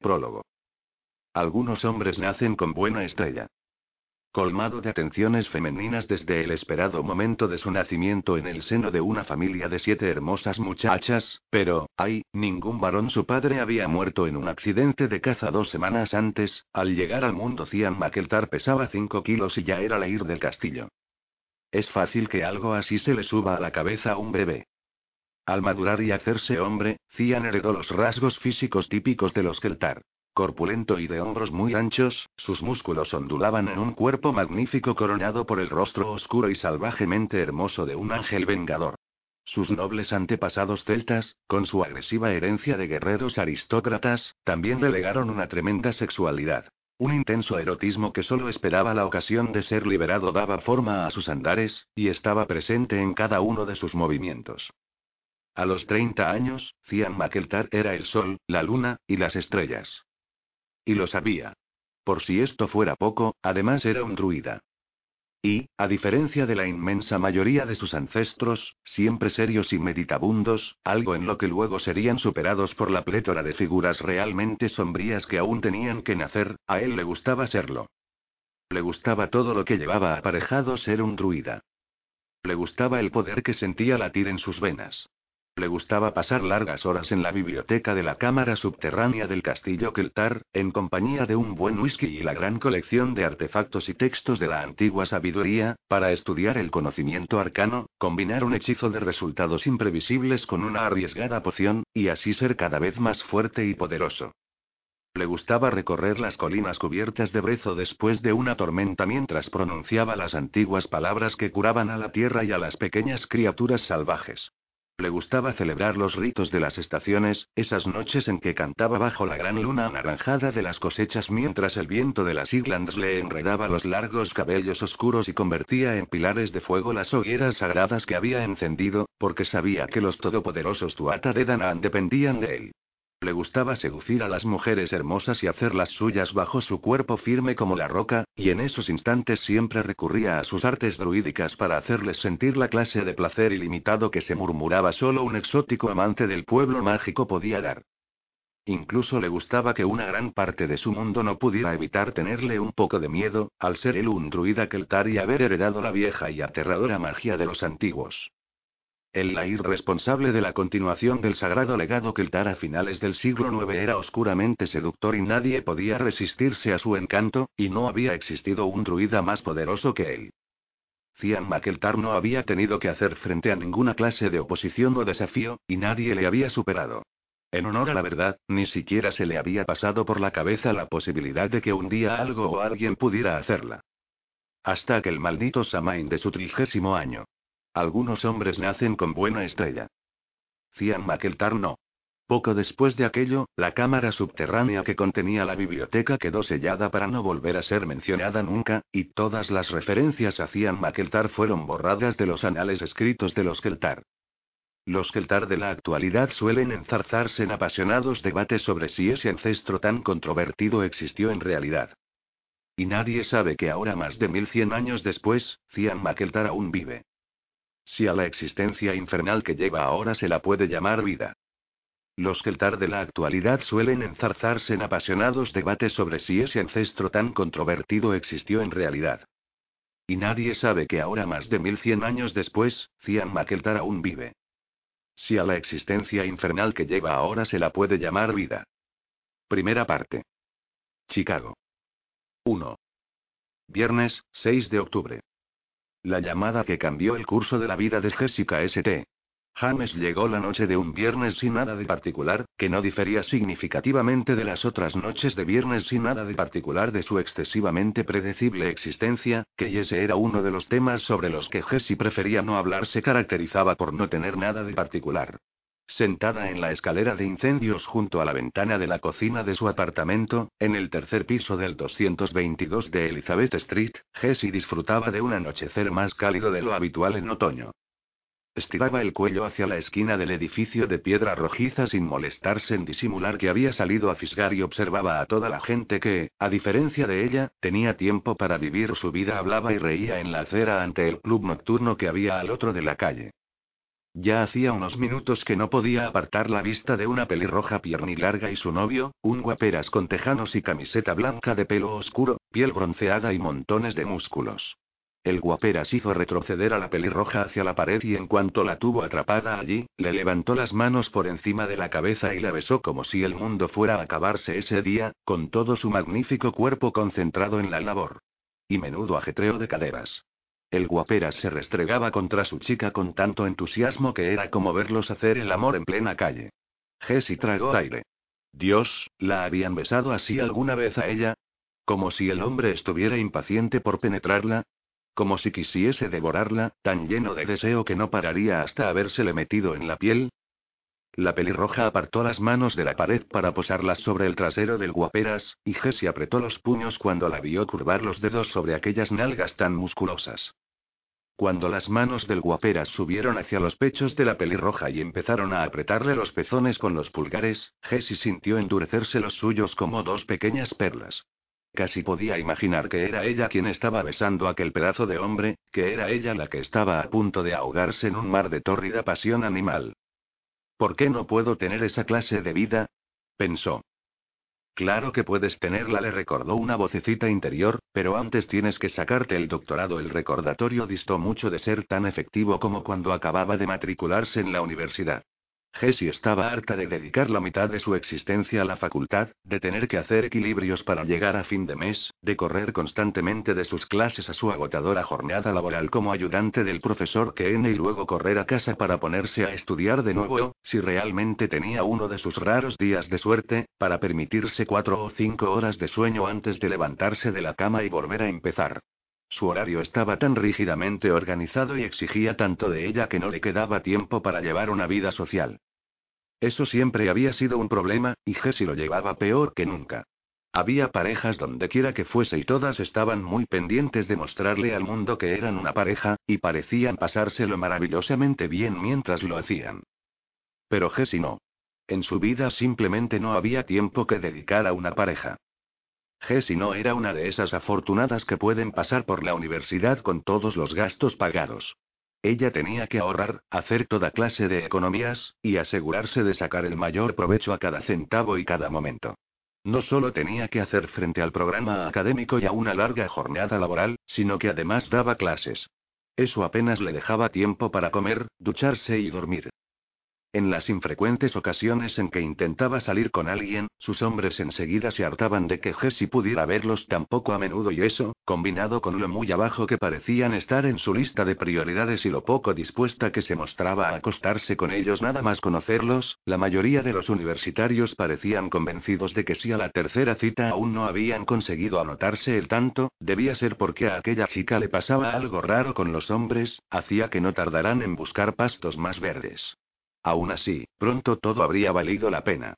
Prólogo. Algunos hombres nacen con buena estrella. Colmado de atenciones femeninas desde el esperado momento de su nacimiento en el seno de una familia de siete hermosas muchachas, pero, ay, ningún varón su padre había muerto en un accidente de caza dos semanas antes, al llegar al mundo Cian Makeltar pesaba cinco kilos y ya era la ir del castillo. Es fácil que algo así se le suba a la cabeza a un bebé. Al madurar y hacerse hombre, Cian heredó los rasgos físicos típicos de los Keltar. Corpulento y de hombros muy anchos, sus músculos ondulaban en un cuerpo magnífico coronado por el rostro oscuro y salvajemente hermoso de un ángel vengador. Sus nobles antepasados celtas, con su agresiva herencia de guerreros aristócratas, también le legaron una tremenda sexualidad. Un intenso erotismo que solo esperaba la ocasión de ser liberado daba forma a sus andares, y estaba presente en cada uno de sus movimientos. A los 30 años, Cian Makeltar era el sol, la luna, y las estrellas. Y lo sabía. Por si esto fuera poco, además era un druida. Y, a diferencia de la inmensa mayoría de sus ancestros, siempre serios y meditabundos, algo en lo que luego serían superados por la plétora de figuras realmente sombrías que aún tenían que nacer, a él le gustaba serlo. Le gustaba todo lo que llevaba aparejado ser un druida. Le gustaba el poder que sentía latir en sus venas. Le gustaba pasar largas horas en la biblioteca de la cámara subterránea del castillo Keltar, en compañía de un buen whisky y la gran colección de artefactos y textos de la antigua sabiduría, para estudiar el conocimiento arcano, combinar un hechizo de resultados imprevisibles con una arriesgada poción, y así ser cada vez más fuerte y poderoso. Le gustaba recorrer las colinas cubiertas de brezo después de una tormenta mientras pronunciaba las antiguas palabras que curaban a la tierra y a las pequeñas criaturas salvajes. Le gustaba celebrar los ritos de las estaciones, esas noches en que cantaba bajo la gran luna anaranjada de las cosechas mientras el viento de las Islands le enredaba los largos cabellos oscuros y convertía en pilares de fuego las hogueras sagradas que había encendido, porque sabía que los todopoderosos Tuata de Danaan dependían de él. Le gustaba seducir a las mujeres hermosas y hacer las suyas bajo su cuerpo firme como la roca, y en esos instantes siempre recurría a sus artes druídicas para hacerles sentir la clase de placer ilimitado que se murmuraba solo un exótico amante del pueblo mágico podía dar. Incluso le gustaba que una gran parte de su mundo no pudiera evitar tenerle un poco de miedo, al ser él un druida keltar y haber heredado la vieja y aterradora magia de los antiguos. El Lair responsable de la continuación del sagrado legado Keltar a finales del siglo IX era oscuramente seductor y nadie podía resistirse a su encanto, y no había existido un druida más poderoso que él. Cian Makeltar no había tenido que hacer frente a ninguna clase de oposición o desafío, y nadie le había superado. En honor a la verdad, ni siquiera se le había pasado por la cabeza la posibilidad de que un día algo o alguien pudiera hacerla. Hasta aquel maldito Samain de su trigésimo año. Algunos hombres nacen con buena estrella. Cian Makeltar no. Poco después de aquello, la cámara subterránea que contenía la biblioteca quedó sellada para no volver a ser mencionada nunca, y todas las referencias a Cian Makeltar fueron borradas de los anales escritos de los Keltar. Los Keltar de la actualidad suelen enzarzarse en apasionados debates sobre si ese ancestro tan controvertido existió en realidad. Y nadie sabe que ahora más de 1100 años después, Cian Makeltar aún vive. Si a la existencia infernal que lleva ahora se la puede llamar vida. Los Keltar de la actualidad suelen enzarzarse en apasionados debates sobre si ese ancestro tan controvertido existió en realidad. Y nadie sabe que ahora más de 1100 años después, Cian Makeltar aún vive. Si a la existencia infernal que lleva ahora se la puede llamar vida. Primera parte. Chicago. 1. Viernes, 6 de octubre. La llamada que cambió el curso de la vida de Jessica St. James llegó la noche de un viernes sin nada de particular, que no difería significativamente de las otras noches de viernes sin nada de particular de su excesivamente predecible existencia, que ese era uno de los temas sobre los que Jessie prefería no hablar se caracterizaba por no tener nada de particular. Sentada en la escalera de incendios junto a la ventana de la cocina de su apartamento, en el tercer piso del 222 de Elizabeth Street, Jessie disfrutaba de un anochecer más cálido de lo habitual en otoño. Estiraba el cuello hacia la esquina del edificio de piedra rojiza sin molestarse en disimular que había salido a fisgar y observaba a toda la gente que, a diferencia de ella, tenía tiempo para vivir su vida, hablaba y reía en la acera ante el club nocturno que había al otro de la calle. Ya hacía unos minutos que no podía apartar la vista de una pelirroja piernilarga y su novio, un guaperas con tejanos y camiseta blanca de pelo oscuro, piel bronceada y montones de músculos. El guaperas hizo retroceder a la pelirroja hacia la pared y en cuanto la tuvo atrapada allí, le levantó las manos por encima de la cabeza y la besó como si el mundo fuera a acabarse ese día, con todo su magnífico cuerpo concentrado en la labor. Y menudo ajetreo de caderas. El guaperas se restregaba contra su chica con tanto entusiasmo que era como verlos hacer el amor en plena calle. Jessie tragó aire. Dios, ¿la habían besado así alguna vez a ella? Como si el hombre estuviera impaciente por penetrarla, como si quisiese devorarla, tan lleno de deseo que no pararía hasta habérsele metido en la piel. La pelirroja apartó las manos de la pared para posarlas sobre el trasero del guaperas, y Jessie apretó los puños cuando la vio curvar los dedos sobre aquellas nalgas tan musculosas. Cuando las manos del guaperas subieron hacia los pechos de la pelirroja y empezaron a apretarle los pezones con los pulgares, Jessie sintió endurecerse los suyos como dos pequeñas perlas. Casi podía imaginar que era ella quien estaba besando aquel pedazo de hombre, que era ella la que estaba a punto de ahogarse en un mar de tórrida pasión animal. ¿Por qué no puedo tener esa clase de vida? pensó. Claro que puedes tenerla, le recordó una vocecita interior, pero antes tienes que sacarte el doctorado. El recordatorio distó mucho de ser tan efectivo como cuando acababa de matricularse en la universidad. Jessie estaba harta de dedicar la mitad de su existencia a la facultad, de tener que hacer equilibrios para llegar a fin de mes, de correr constantemente de sus clases a su agotadora jornada laboral como ayudante del profesor Ken y luego correr a casa para ponerse a estudiar de nuevo, si realmente tenía uno de sus raros días de suerte, para permitirse cuatro o cinco horas de sueño antes de levantarse de la cama y volver a empezar. Su horario estaba tan rígidamente organizado y exigía tanto de ella que no le quedaba tiempo para llevar una vida social. Eso siempre había sido un problema, y Jessie lo llevaba peor que nunca. Había parejas donde quiera que fuese y todas estaban muy pendientes de mostrarle al mundo que eran una pareja, y parecían pasárselo maravillosamente bien mientras lo hacían. Pero Jessie no. En su vida simplemente no había tiempo que dedicar a una pareja. Jessie no era una de esas afortunadas que pueden pasar por la universidad con todos los gastos pagados. Ella tenía que ahorrar, hacer toda clase de economías, y asegurarse de sacar el mayor provecho a cada centavo y cada momento. No solo tenía que hacer frente al programa académico y a una larga jornada laboral, sino que además daba clases. Eso apenas le dejaba tiempo para comer, ducharse y dormir. En las infrecuentes ocasiones en que intentaba salir con alguien, sus hombres enseguida se hartaban de que Jessie pudiera verlos tan poco a menudo y eso, combinado con lo muy abajo que parecían estar en su lista de prioridades y lo poco dispuesta que se mostraba a acostarse con ellos nada más conocerlos, la mayoría de los universitarios parecían convencidos de que si a la tercera cita aún no habían conseguido anotarse el tanto, debía ser porque a aquella chica le pasaba algo raro con los hombres, hacía que no tardaran en buscar pastos más verdes. Aún así, pronto todo habría valido la pena.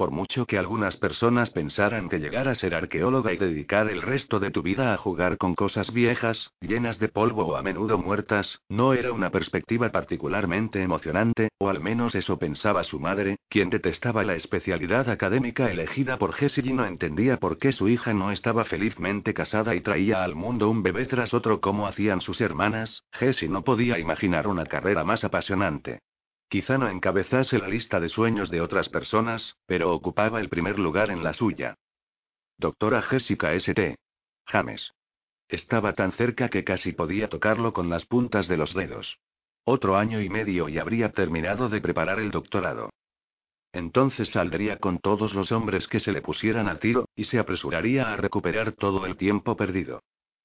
Por mucho que algunas personas pensaran que llegar a ser arqueóloga y dedicar el resto de tu vida a jugar con cosas viejas, llenas de polvo o a menudo muertas, no era una perspectiva particularmente emocionante, o al menos eso pensaba su madre, quien detestaba la especialidad académica elegida por Jessie y no entendía por qué su hija no estaba felizmente casada y traía al mundo un bebé tras otro como hacían sus hermanas. Jessie no podía imaginar una carrera más apasionante. Quizá no encabezase la lista de sueños de otras personas, pero ocupaba el primer lugar en la suya. Doctora Jessica St. James. Estaba tan cerca que casi podía tocarlo con las puntas de los dedos. Otro año y medio y habría terminado de preparar el doctorado. Entonces saldría con todos los hombres que se le pusieran a tiro, y se apresuraría a recuperar todo el tiempo perdido.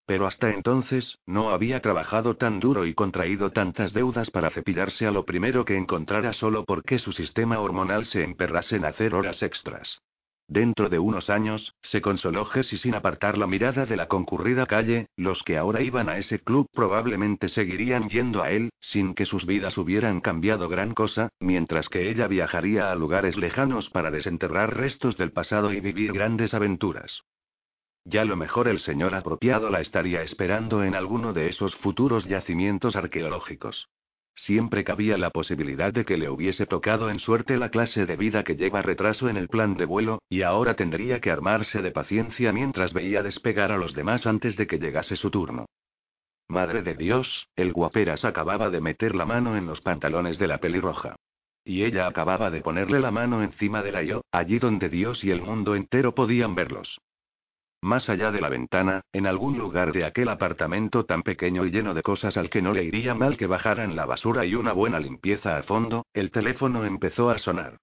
Pero hasta entonces, no había trabajado tan duro y contraído tantas deudas para cepillarse a lo primero que encontrara solo porque su sistema hormonal se emperrase en hacer horas extras. Dentro de unos años, se consoló Jessie sin apartar la mirada de la concurrida calle, los que ahora iban a ese club probablemente seguirían yendo a él, sin que sus vidas hubieran cambiado gran cosa, mientras que ella viajaría a lugares lejanos para desenterrar restos del pasado y vivir grandes aventuras. Ya lo mejor el señor apropiado la estaría esperando en alguno de esos futuros yacimientos arqueológicos. Siempre cabía la posibilidad de que le hubiese tocado en suerte la clase de vida que lleva retraso en el plan de vuelo, y ahora tendría que armarse de paciencia mientras veía despegar a los demás antes de que llegase su turno. Madre de Dios, el guaperas acababa de meter la mano en los pantalones de la pelirroja. Y ella acababa de ponerle la mano encima de la yo, allí donde Dios y el mundo entero podían verlos. Más allá de la ventana, en algún lugar de aquel apartamento tan pequeño y lleno de cosas al que no le iría mal que bajaran la basura y una buena limpieza a fondo, el teléfono empezó a sonar.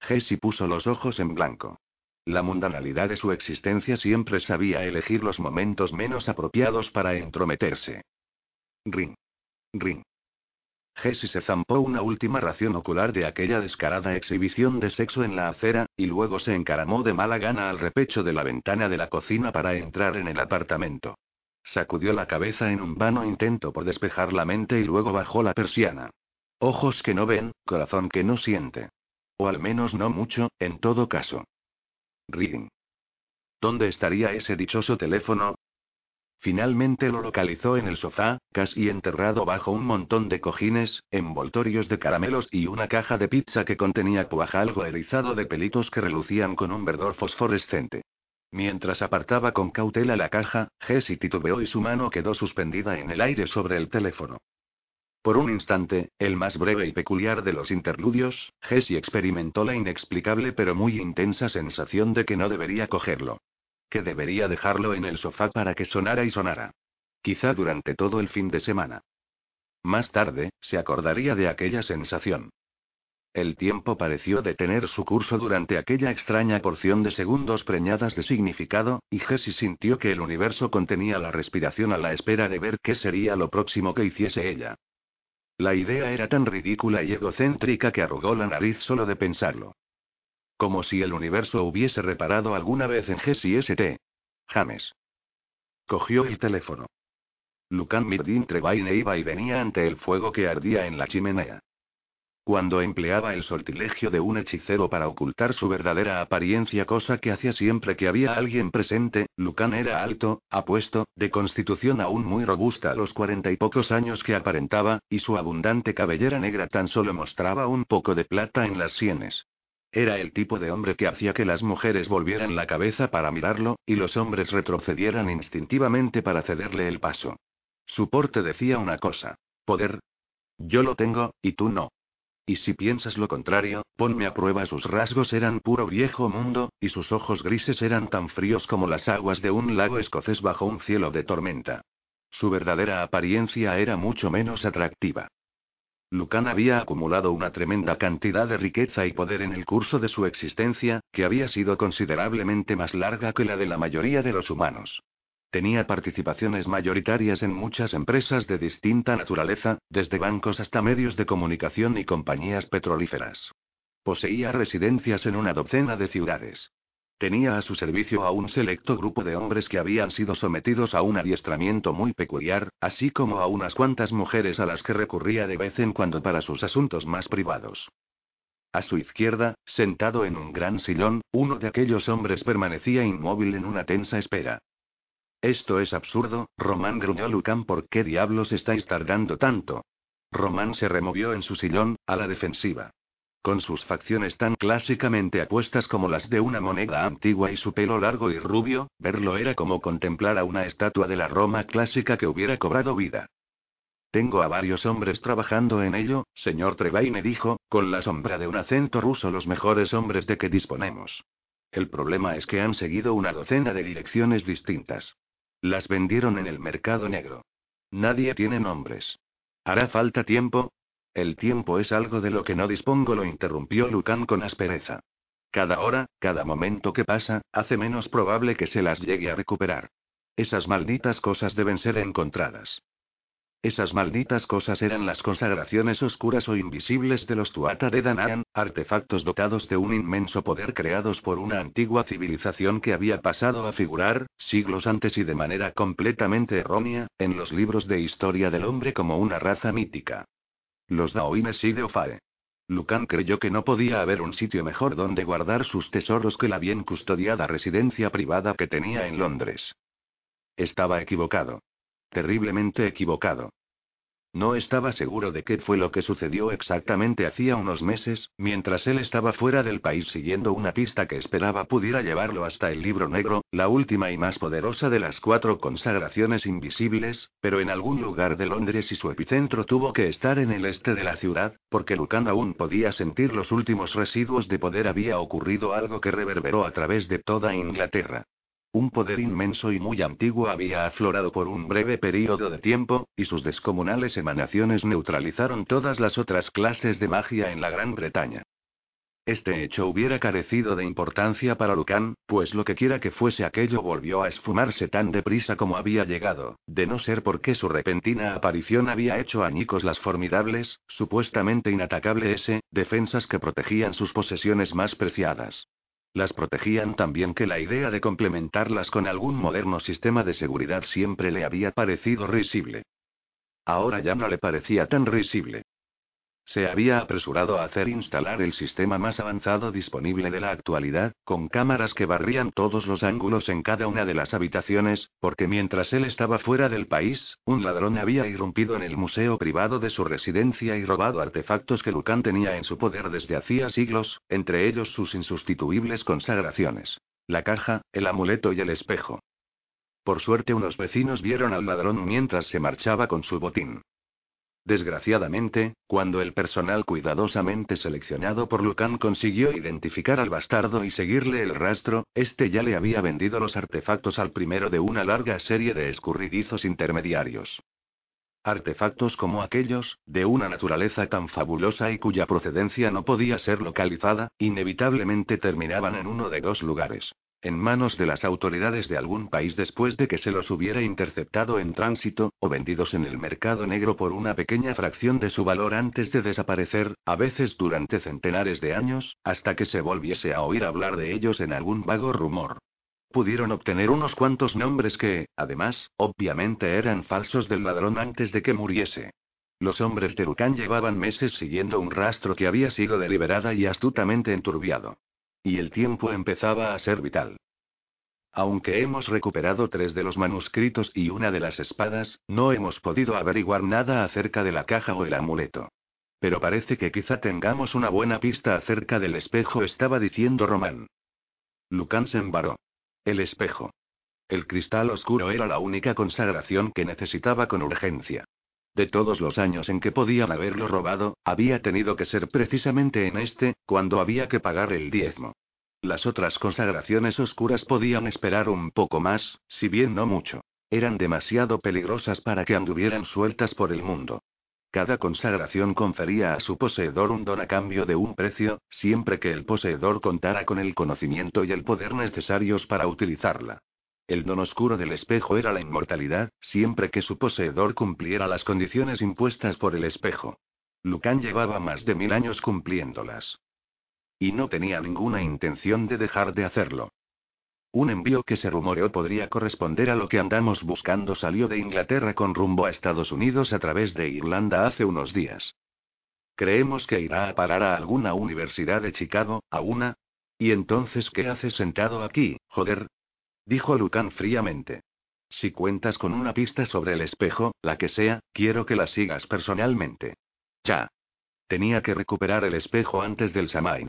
Jessie puso los ojos en blanco. La mundanalidad de su existencia siempre sabía elegir los momentos menos apropiados para entrometerse. Ring. Ring. Jessie se zampó una última ración ocular de aquella descarada exhibición de sexo en la acera, y luego se encaramó de mala gana al repecho de la ventana de la cocina para entrar en el apartamento. Sacudió la cabeza en un vano intento por despejar la mente y luego bajó la persiana. Ojos que no ven, corazón que no siente. O al menos no mucho, en todo caso. Reading. ¿Dónde estaría ese dichoso teléfono? Finalmente lo localizó en el sofá, casi enterrado bajo un montón de cojines, envoltorios de caramelos y una caja de pizza que contenía cuaja algo erizado de pelitos que relucían con un verdor fosforescente. Mientras apartaba con cautela la caja, Jessie titubeó y su mano quedó suspendida en el aire sobre el teléfono. Por un instante, el más breve y peculiar de los interludios, Jessie experimentó la inexplicable pero muy intensa sensación de que no debería cogerlo. Que debería dejarlo en el sofá para que sonara y sonara. Quizá durante todo el fin de semana. Más tarde, se acordaría de aquella sensación. El tiempo pareció detener su curso durante aquella extraña porción de segundos preñadas de significado, y Jessie sintió que el universo contenía la respiración a la espera de ver qué sería lo próximo que hiciese ella. La idea era tan ridícula y egocéntrica que arrugó la nariz solo de pensarlo. Como si el universo hubiese reparado alguna vez en Jessie St. James. Cogió el teléfono. Lucan Mirdin Trevaine iba y venía ante el fuego que ardía en la chimenea. Cuando empleaba el sortilegio de un hechicero para ocultar su verdadera apariencia, cosa que hacía siempre que había alguien presente, Lucan era alto, apuesto, de constitución aún muy robusta a los cuarenta y pocos años que aparentaba, y su abundante cabellera negra tan solo mostraba un poco de plata en las sienes. Era el tipo de hombre que hacía que las mujeres volvieran la cabeza para mirarlo, y los hombres retrocedieran instintivamente para cederle el paso. Su porte decía una cosa. Poder. Yo lo tengo, y tú no. Y si piensas lo contrario, ponme a prueba. Sus rasgos eran puro viejo mundo, y sus ojos grises eran tan fríos como las aguas de un lago escocés bajo un cielo de tormenta. Su verdadera apariencia era mucho menos atractiva. Lucan había acumulado una tremenda cantidad de riqueza y poder en el curso de su existencia, que había sido considerablemente más larga que la de la mayoría de los humanos. Tenía participaciones mayoritarias en muchas empresas de distinta naturaleza, desde bancos hasta medios de comunicación y compañías petrolíferas. Poseía residencias en una docena de ciudades. Tenía a su servicio a un selecto grupo de hombres que habían sido sometidos a un adiestramiento muy peculiar, así como a unas cuantas mujeres a las que recurría de vez en cuando para sus asuntos más privados. A su izquierda, sentado en un gran sillón, uno de aquellos hombres permanecía inmóvil en una tensa espera. Esto es absurdo, Román gruñó Lucan, ¿por qué diablos estáis tardando tanto? Román se removió en su sillón, a la defensiva. Con sus facciones tan clásicamente apuestas como las de una moneda antigua y su pelo largo y rubio, verlo era como contemplar a una estatua de la Roma clásica que hubiera cobrado vida. Tengo a varios hombres trabajando en ello, señor Trevaine dijo, con la sombra de un acento ruso los mejores hombres de que disponemos. El problema es que han seguido una docena de direcciones distintas. Las vendieron en el mercado negro. Nadie tiene nombres. ¿Hará falta tiempo? El tiempo es algo de lo que no dispongo, lo interrumpió Lucan con aspereza. Cada hora, cada momento que pasa, hace menos probable que se las llegue a recuperar. Esas malditas cosas deben ser encontradas. Esas malditas cosas eran las consagraciones oscuras o invisibles de los Tuata de Danaan, artefactos dotados de un inmenso poder creados por una antigua civilización que había pasado a figurar, siglos antes y de manera completamente errónea, en los libros de historia del hombre como una raza mítica. Los Daoines y Deofae. Lucan creyó que no podía haber un sitio mejor donde guardar sus tesoros que la bien custodiada residencia privada que tenía en Londres. Estaba equivocado. Terriblemente equivocado. No estaba seguro de qué fue lo que sucedió exactamente hacía unos meses, mientras él estaba fuera del país siguiendo una pista que esperaba pudiera llevarlo hasta el libro negro, la última y más poderosa de las cuatro consagraciones invisibles, pero en algún lugar de Londres y su epicentro tuvo que estar en el este de la ciudad, porque Lucan aún podía sentir los últimos residuos de poder. Había ocurrido algo que reverberó a través de toda Inglaterra. Un poder inmenso y muy antiguo había aflorado por un breve período de tiempo, y sus descomunales emanaciones neutralizaron todas las otras clases de magia en la Gran Bretaña. Este hecho hubiera carecido de importancia para Lucan, pues lo que quiera que fuese aquello volvió a esfumarse tan deprisa como había llegado, de no ser porque su repentina aparición había hecho añicos las formidables, supuestamente inatacables defensas que protegían sus posesiones más preciadas. Las protegían también que la idea de complementarlas con algún moderno sistema de seguridad siempre le había parecido risible. Ahora ya no le parecía tan risible. Se había apresurado a hacer instalar el sistema más avanzado disponible de la actualidad, con cámaras que barrían todos los ángulos en cada una de las habitaciones, porque mientras él estaba fuera del país, un ladrón había irrumpido en el museo privado de su residencia y robado artefactos que Lucan tenía en su poder desde hacía siglos, entre ellos sus insustituibles consagraciones. La caja, el amuleto y el espejo. Por suerte unos vecinos vieron al ladrón mientras se marchaba con su botín. Desgraciadamente, cuando el personal cuidadosamente seleccionado por Lucan consiguió identificar al bastardo y seguirle el rastro, este ya le había vendido los artefactos al primero de una larga serie de escurridizos intermediarios. Artefactos como aquellos, de una naturaleza tan fabulosa y cuya procedencia no podía ser localizada, inevitablemente terminaban en uno de dos lugares en manos de las autoridades de algún país después de que se los hubiera interceptado en tránsito, o vendidos en el mercado negro por una pequeña fracción de su valor antes de desaparecer, a veces durante centenares de años, hasta que se volviese a oír hablar de ellos en algún vago rumor. Pudieron obtener unos cuantos nombres que, además, obviamente eran falsos del ladrón antes de que muriese. Los hombres de Lucan llevaban meses siguiendo un rastro que había sido deliberada y astutamente enturbiado. Y el tiempo empezaba a ser vital. Aunque hemos recuperado tres de los manuscritos y una de las espadas, no hemos podido averiguar nada acerca de la caja o el amuleto. Pero parece que quizá tengamos una buena pista acerca del espejo, estaba diciendo Román. Lucan se embaró. El espejo. El cristal oscuro era la única consagración que necesitaba con urgencia. De todos los años en que podían haberlo robado, había tenido que ser precisamente en este, cuando había que pagar el diezmo. Las otras consagraciones oscuras podían esperar un poco más, si bien no mucho. Eran demasiado peligrosas para que anduvieran sueltas por el mundo. Cada consagración confería a su poseedor un don a cambio de un precio, siempre que el poseedor contara con el conocimiento y el poder necesarios para utilizarla. El don oscuro del espejo era la inmortalidad, siempre que su poseedor cumpliera las condiciones impuestas por el espejo. Lucan llevaba más de mil años cumpliéndolas. Y no tenía ninguna intención de dejar de hacerlo. Un envío que se rumoreó podría corresponder a lo que andamos buscando salió de Inglaterra con rumbo a Estados Unidos a través de Irlanda hace unos días. Creemos que irá a parar a alguna universidad de Chicago, a una. ¿Y entonces qué haces sentado aquí, joder? Dijo Lucan fríamente. Si cuentas con una pista sobre el espejo, la que sea, quiero que la sigas personalmente. Ya. Tenía que recuperar el espejo antes del Samain.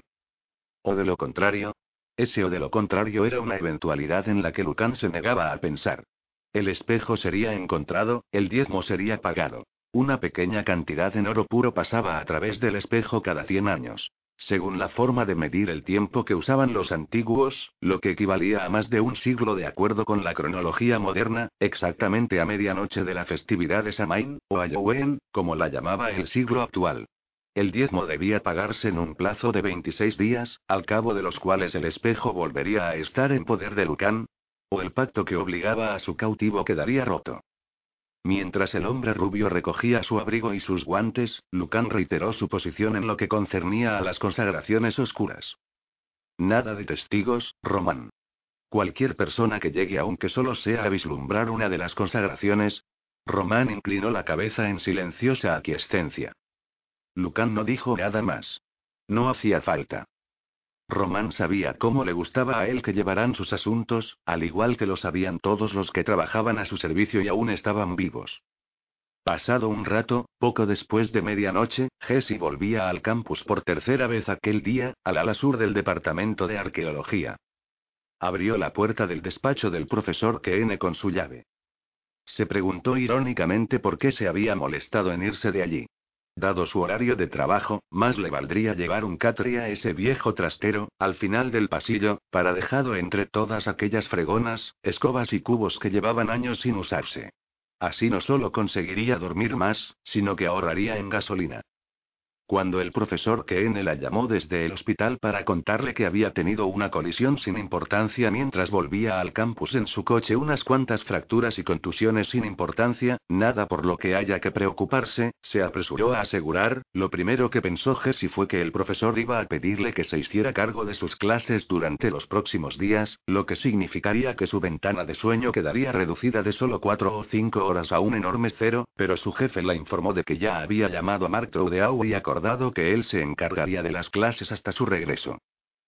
O de lo contrario. Ese o de lo contrario era una eventualidad en la que Lucan se negaba a pensar. El espejo sería encontrado, el diezmo sería pagado. Una pequeña cantidad en oro puro pasaba a través del espejo cada cien años. Según la forma de medir el tiempo que usaban los antiguos, lo que equivalía a más de un siglo de acuerdo con la cronología moderna, exactamente a medianoche de la festividad de Samain, o Halloween, como la llamaba el siglo actual. El diezmo debía pagarse en un plazo de 26 días, al cabo de los cuales el espejo volvería a estar en poder de Lucan, o el pacto que obligaba a su cautivo quedaría roto. Mientras el hombre rubio recogía su abrigo y sus guantes, Lucan reiteró su posición en lo que concernía a las consagraciones oscuras. Nada de testigos, Román. Cualquier persona que llegue aunque solo sea a vislumbrar una de las consagraciones. Román inclinó la cabeza en silenciosa aquiescencia. Lucan no dijo nada más. No hacía falta. Román sabía cómo le gustaba a él que llevaran sus asuntos, al igual que lo sabían todos los que trabajaban a su servicio y aún estaban vivos. Pasado un rato, poco después de medianoche, Jesse volvía al campus por tercera vez aquel día, al ala sur del departamento de arqueología. Abrió la puerta del despacho del profesor Kene con su llave. Se preguntó irónicamente por qué se había molestado en irse de allí. Dado su horario de trabajo, más le valdría llevar un catre a ese viejo trastero, al final del pasillo, para dejado entre todas aquellas fregonas, escobas y cubos que llevaban años sin usarse. Así no solo conseguiría dormir más, sino que ahorraría en gasolina. Cuando el profesor Kene la llamó desde el hospital para contarle que había tenido una colisión sin importancia mientras volvía al campus en su coche, unas cuantas fracturas y contusiones sin importancia, nada por lo que haya que preocuparse, se apresuró a asegurar, lo primero que pensó Jesse fue que el profesor iba a pedirle que se hiciera cargo de sus clases durante los próximos días, lo que significaría que su ventana de sueño quedaría reducida de solo cuatro o cinco horas a un enorme cero, pero su jefe la informó de que ya había llamado a Mark Trudeau y acordó dado que él se encargaría de las clases hasta su regreso.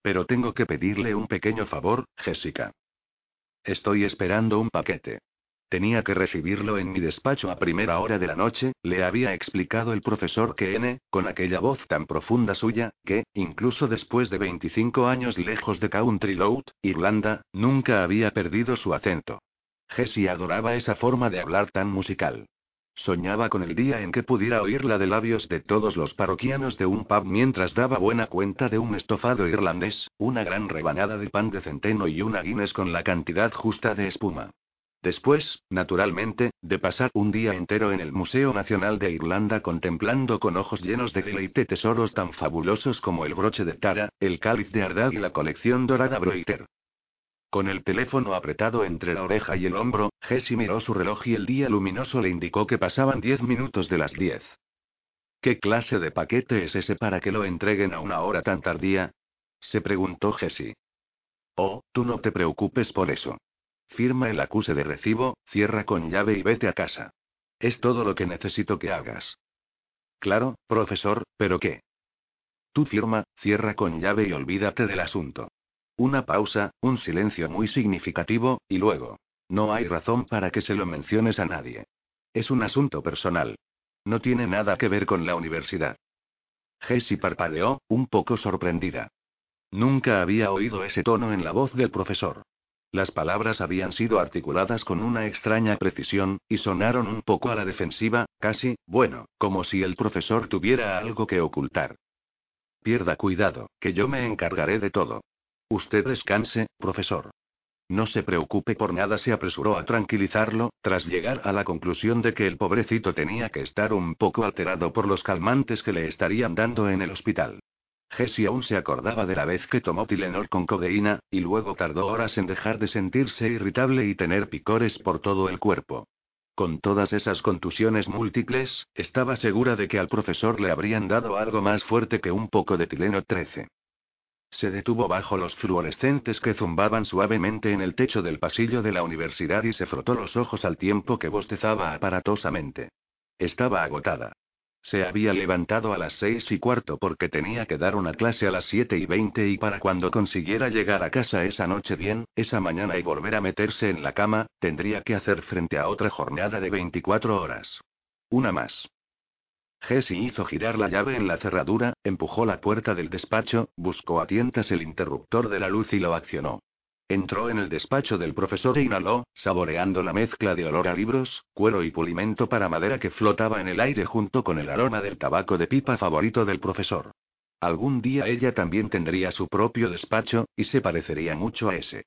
Pero tengo que pedirle un pequeño favor, Jessica. Estoy esperando un paquete. Tenía que recibirlo en mi despacho a primera hora de la noche, le había explicado el profesor N, con aquella voz tan profunda suya, que, incluso después de 25 años lejos de Country Road, Irlanda, nunca había perdido su acento. Jessie adoraba esa forma de hablar tan musical. Soñaba con el día en que pudiera oírla de labios de todos los parroquianos de un pub mientras daba buena cuenta de un estofado irlandés, una gran rebanada de pan de centeno y una Guinness con la cantidad justa de espuma. Después, naturalmente, de pasar un día entero en el Museo Nacional de Irlanda contemplando con ojos llenos de deleite tesoros tan fabulosos como el broche de Tara, el cáliz de Ardagh y la colección dorada Broiter. Con el teléfono apretado entre la oreja y el hombro, Jesse miró su reloj y el día luminoso le indicó que pasaban diez minutos de las diez. ¿Qué clase de paquete es ese para que lo entreguen a una hora tan tardía? se preguntó Jesse. Oh, tú no te preocupes por eso. Firma el acuse de recibo, cierra con llave y vete a casa. Es todo lo que necesito que hagas. Claro, profesor, pero ¿qué? Tú firma, cierra con llave y olvídate del asunto. Una pausa, un silencio muy significativo, y luego. No hay razón para que se lo menciones a nadie. Es un asunto personal. No tiene nada que ver con la universidad. Jessie parpadeó, un poco sorprendida. Nunca había oído ese tono en la voz del profesor. Las palabras habían sido articuladas con una extraña precisión, y sonaron un poco a la defensiva, casi, bueno, como si el profesor tuviera algo que ocultar. Pierda cuidado, que yo me encargaré de todo. Usted descanse, profesor. No se preocupe por nada, se apresuró a tranquilizarlo, tras llegar a la conclusión de que el pobrecito tenía que estar un poco alterado por los calmantes que le estarían dando en el hospital. Jessie aún se acordaba de la vez que tomó Tilenol con codeína, y luego tardó horas en dejar de sentirse irritable y tener picores por todo el cuerpo. Con todas esas contusiones múltiples, estaba segura de que al profesor le habrían dado algo más fuerte que un poco de Tileno 13. Se detuvo bajo los fluorescentes que zumbaban suavemente en el techo del pasillo de la universidad y se frotó los ojos al tiempo que bostezaba aparatosamente. Estaba agotada. Se había levantado a las seis y cuarto porque tenía que dar una clase a las siete y veinte y para cuando consiguiera llegar a casa esa noche bien, esa mañana y volver a meterse en la cama, tendría que hacer frente a otra jornada de 24 horas. Una más. Jesse hizo girar la llave en la cerradura, empujó la puerta del despacho, buscó a tientas el interruptor de la luz y lo accionó. Entró en el despacho del profesor e inhaló, saboreando la mezcla de olor a libros, cuero y pulimento para madera que flotaba en el aire junto con el aroma del tabaco de pipa favorito del profesor. Algún día ella también tendría su propio despacho, y se parecería mucho a ese.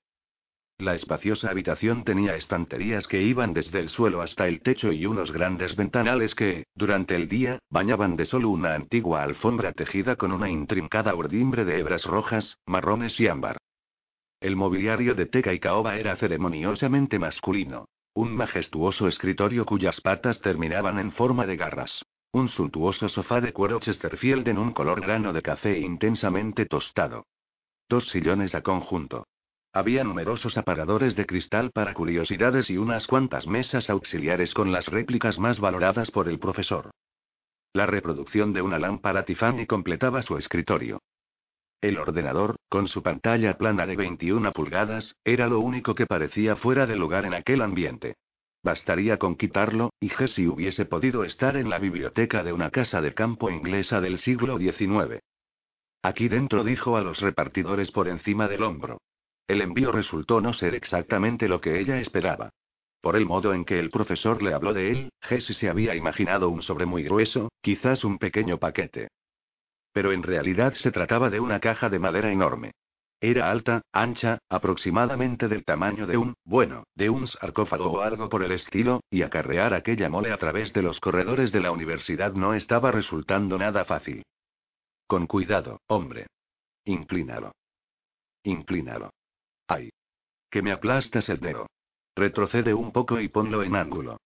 La espaciosa habitación tenía estanterías que iban desde el suelo hasta el techo y unos grandes ventanales que, durante el día, bañaban de sol una antigua alfombra tejida con una intrincada urdimbre de hebras rojas, marrones y ámbar. El mobiliario de teca y caoba era ceremoniosamente masculino. Un majestuoso escritorio cuyas patas terminaban en forma de garras. Un suntuoso sofá de cuero Chesterfield en un color grano de café intensamente tostado. Dos sillones a conjunto. Había numerosos aparadores de cristal para curiosidades y unas cuantas mesas auxiliares con las réplicas más valoradas por el profesor. La reproducción de una lámpara Tiffany completaba su escritorio. El ordenador, con su pantalla plana de 21 pulgadas, era lo único que parecía fuera de lugar en aquel ambiente. Bastaría con quitarlo, y Jessie hubiese podido estar en la biblioteca de una casa de campo inglesa del siglo XIX. Aquí dentro dijo a los repartidores por encima del hombro. El envío resultó no ser exactamente lo que ella esperaba. Por el modo en que el profesor le habló de él, Jessie se había imaginado un sobre muy grueso, quizás un pequeño paquete. Pero en realidad se trataba de una caja de madera enorme. Era alta, ancha, aproximadamente del tamaño de un, bueno, de un sarcófago o algo por el estilo, y acarrear aquella mole a través de los corredores de la universidad no estaba resultando nada fácil. Con cuidado, hombre. Inclínalo. Inclínalo. Que me aplastas el dedo. Retrocede un poco y ponlo en ángulo.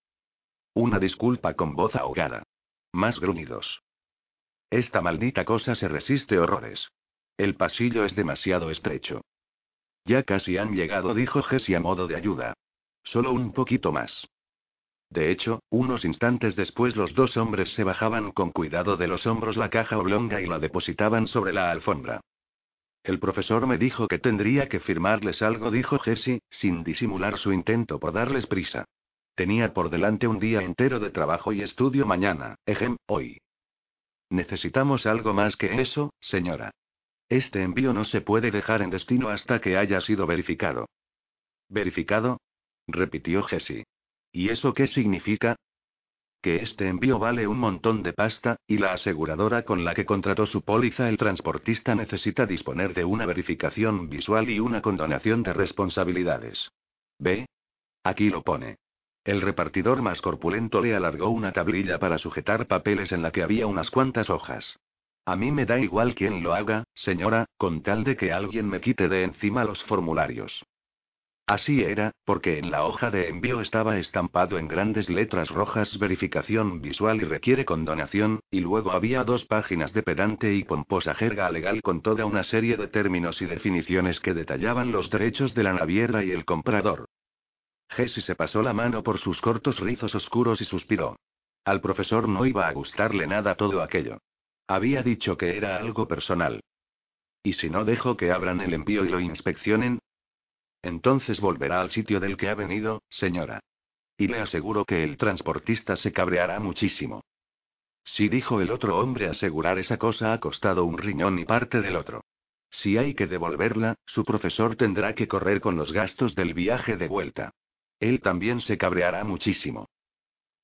Una disculpa con voz ahogada. Más gruñidos. Esta maldita cosa se resiste horrores. El pasillo es demasiado estrecho. Ya casi han llegado, dijo Jessie a modo de ayuda. Solo un poquito más. De hecho, unos instantes después los dos hombres se bajaban con cuidado de los hombros la caja oblonga y la depositaban sobre la alfombra. El profesor me dijo que tendría que firmarles algo, dijo Jessie, sin disimular su intento por darles prisa. Tenía por delante un día entero de trabajo y estudio mañana, ejem, hoy. Necesitamos algo más que eso, señora. Este envío no se puede dejar en destino hasta que haya sido verificado. ¿Verificado? repitió Jessie. ¿Y eso qué significa? Que este envío vale un montón de pasta, y la aseguradora con la que contrató su póliza el transportista necesita disponer de una verificación visual y una condonación de responsabilidades. ¿Ve? Aquí lo pone. El repartidor más corpulento le alargó una tablilla para sujetar papeles en la que había unas cuantas hojas. A mí me da igual quién lo haga, señora, con tal de que alguien me quite de encima los formularios. Así era, porque en la hoja de envío estaba estampado en grandes letras rojas verificación visual y requiere condonación, y luego había dos páginas de pedante y pomposa jerga legal con toda una serie de términos y definiciones que detallaban los derechos de la naviera y el comprador. Jessie se pasó la mano por sus cortos rizos oscuros y suspiró. Al profesor no iba a gustarle nada todo aquello. Había dicho que era algo personal. ¿Y si no dejo que abran el envío y lo inspeccionen? Entonces volverá al sitio del que ha venido, señora. Y le aseguro que el transportista se cabreará muchísimo. Sí, dijo el otro hombre, asegurar esa cosa ha costado un riñón y parte del otro. Si hay que devolverla, su profesor tendrá que correr con los gastos del viaje de vuelta. Él también se cabreará muchísimo.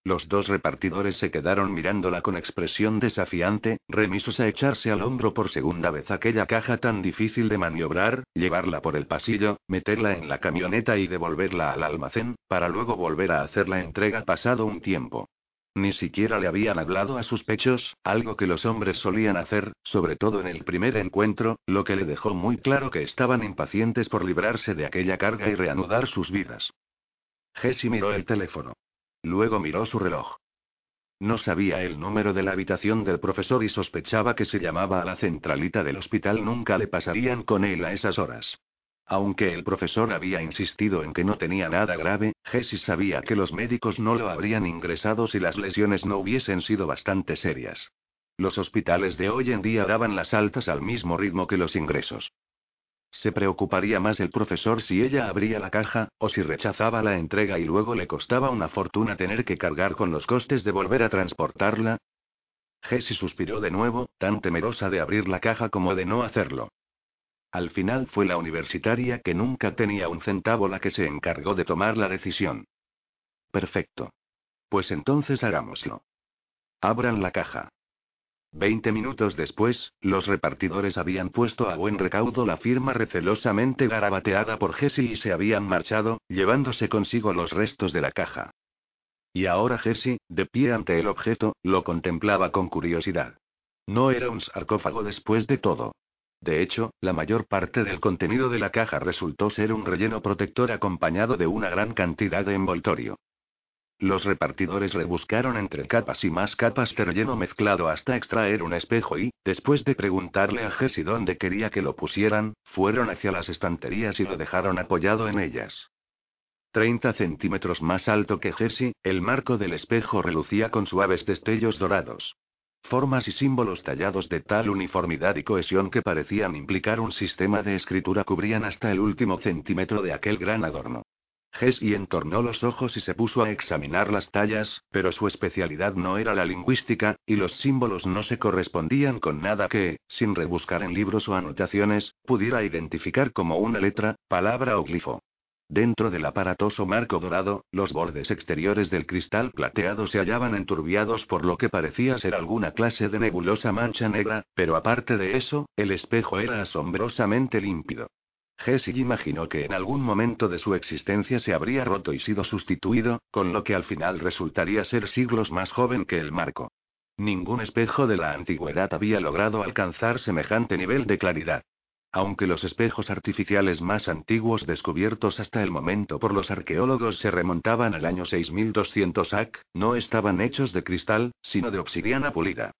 Los dos repartidores se quedaron mirándola con expresión desafiante, remisos a echarse al hombro por segunda vez aquella caja tan difícil de maniobrar, llevarla por el pasillo, meterla en la camioneta y devolverla al almacén, para luego volver a hacer la entrega pasado un tiempo. Ni siquiera le habían hablado a sus pechos, algo que los hombres solían hacer, sobre todo en el primer encuentro, lo que le dejó muy claro que estaban impacientes por librarse de aquella carga y reanudar sus vidas. Jessie miró el teléfono. Luego miró su reloj. No sabía el número de la habitación del profesor y sospechaba que si llamaba a la centralita del hospital nunca le pasarían con él a esas horas. Aunque el profesor había insistido en que no tenía nada grave, Jessie sabía que los médicos no lo habrían ingresado si las lesiones no hubiesen sido bastante serias. Los hospitales de hoy en día daban las altas al mismo ritmo que los ingresos. Se preocuparía más el profesor si ella abría la caja, o si rechazaba la entrega y luego le costaba una fortuna tener que cargar con los costes de volver a transportarla. Jessie suspiró de nuevo, tan temerosa de abrir la caja como de no hacerlo. Al final fue la universitaria que nunca tenía un centavo la que se encargó de tomar la decisión. Perfecto. Pues entonces hagámoslo. Abran la caja. Veinte minutos después, los repartidores habían puesto a buen recaudo la firma recelosamente garabateada por Jessie y se habían marchado, llevándose consigo los restos de la caja. Y ahora Jessie, de pie ante el objeto, lo contemplaba con curiosidad. No era un sarcófago después de todo. De hecho, la mayor parte del contenido de la caja resultó ser un relleno protector acompañado de una gran cantidad de envoltorio. Los repartidores rebuscaron entre capas y más capas de relleno mezclado hasta extraer un espejo y, después de preguntarle a Jessie dónde quería que lo pusieran, fueron hacia las estanterías y lo dejaron apoyado en ellas. Treinta centímetros más alto que Jessie, el marco del espejo relucía con suaves destellos dorados. Formas y símbolos tallados de tal uniformidad y cohesión que parecían implicar un sistema de escritura cubrían hasta el último centímetro de aquel gran adorno. Jessie entornó los ojos y se puso a examinar las tallas, pero su especialidad no era la lingüística, y los símbolos no se correspondían con nada que, sin rebuscar en libros o anotaciones, pudiera identificar como una letra, palabra o glifo. Dentro del aparatoso marco dorado, los bordes exteriores del cristal plateado se hallaban enturbiados por lo que parecía ser alguna clase de nebulosa mancha negra, pero aparte de eso, el espejo era asombrosamente límpido. Jessie imaginó que en algún momento de su existencia se habría roto y sido sustituido, con lo que al final resultaría ser siglos más joven que el marco. Ningún espejo de la antigüedad había logrado alcanzar semejante nivel de claridad. Aunque los espejos artificiales más antiguos descubiertos hasta el momento por los arqueólogos se remontaban al año 6200 AC, no estaban hechos de cristal, sino de obsidiana pulida.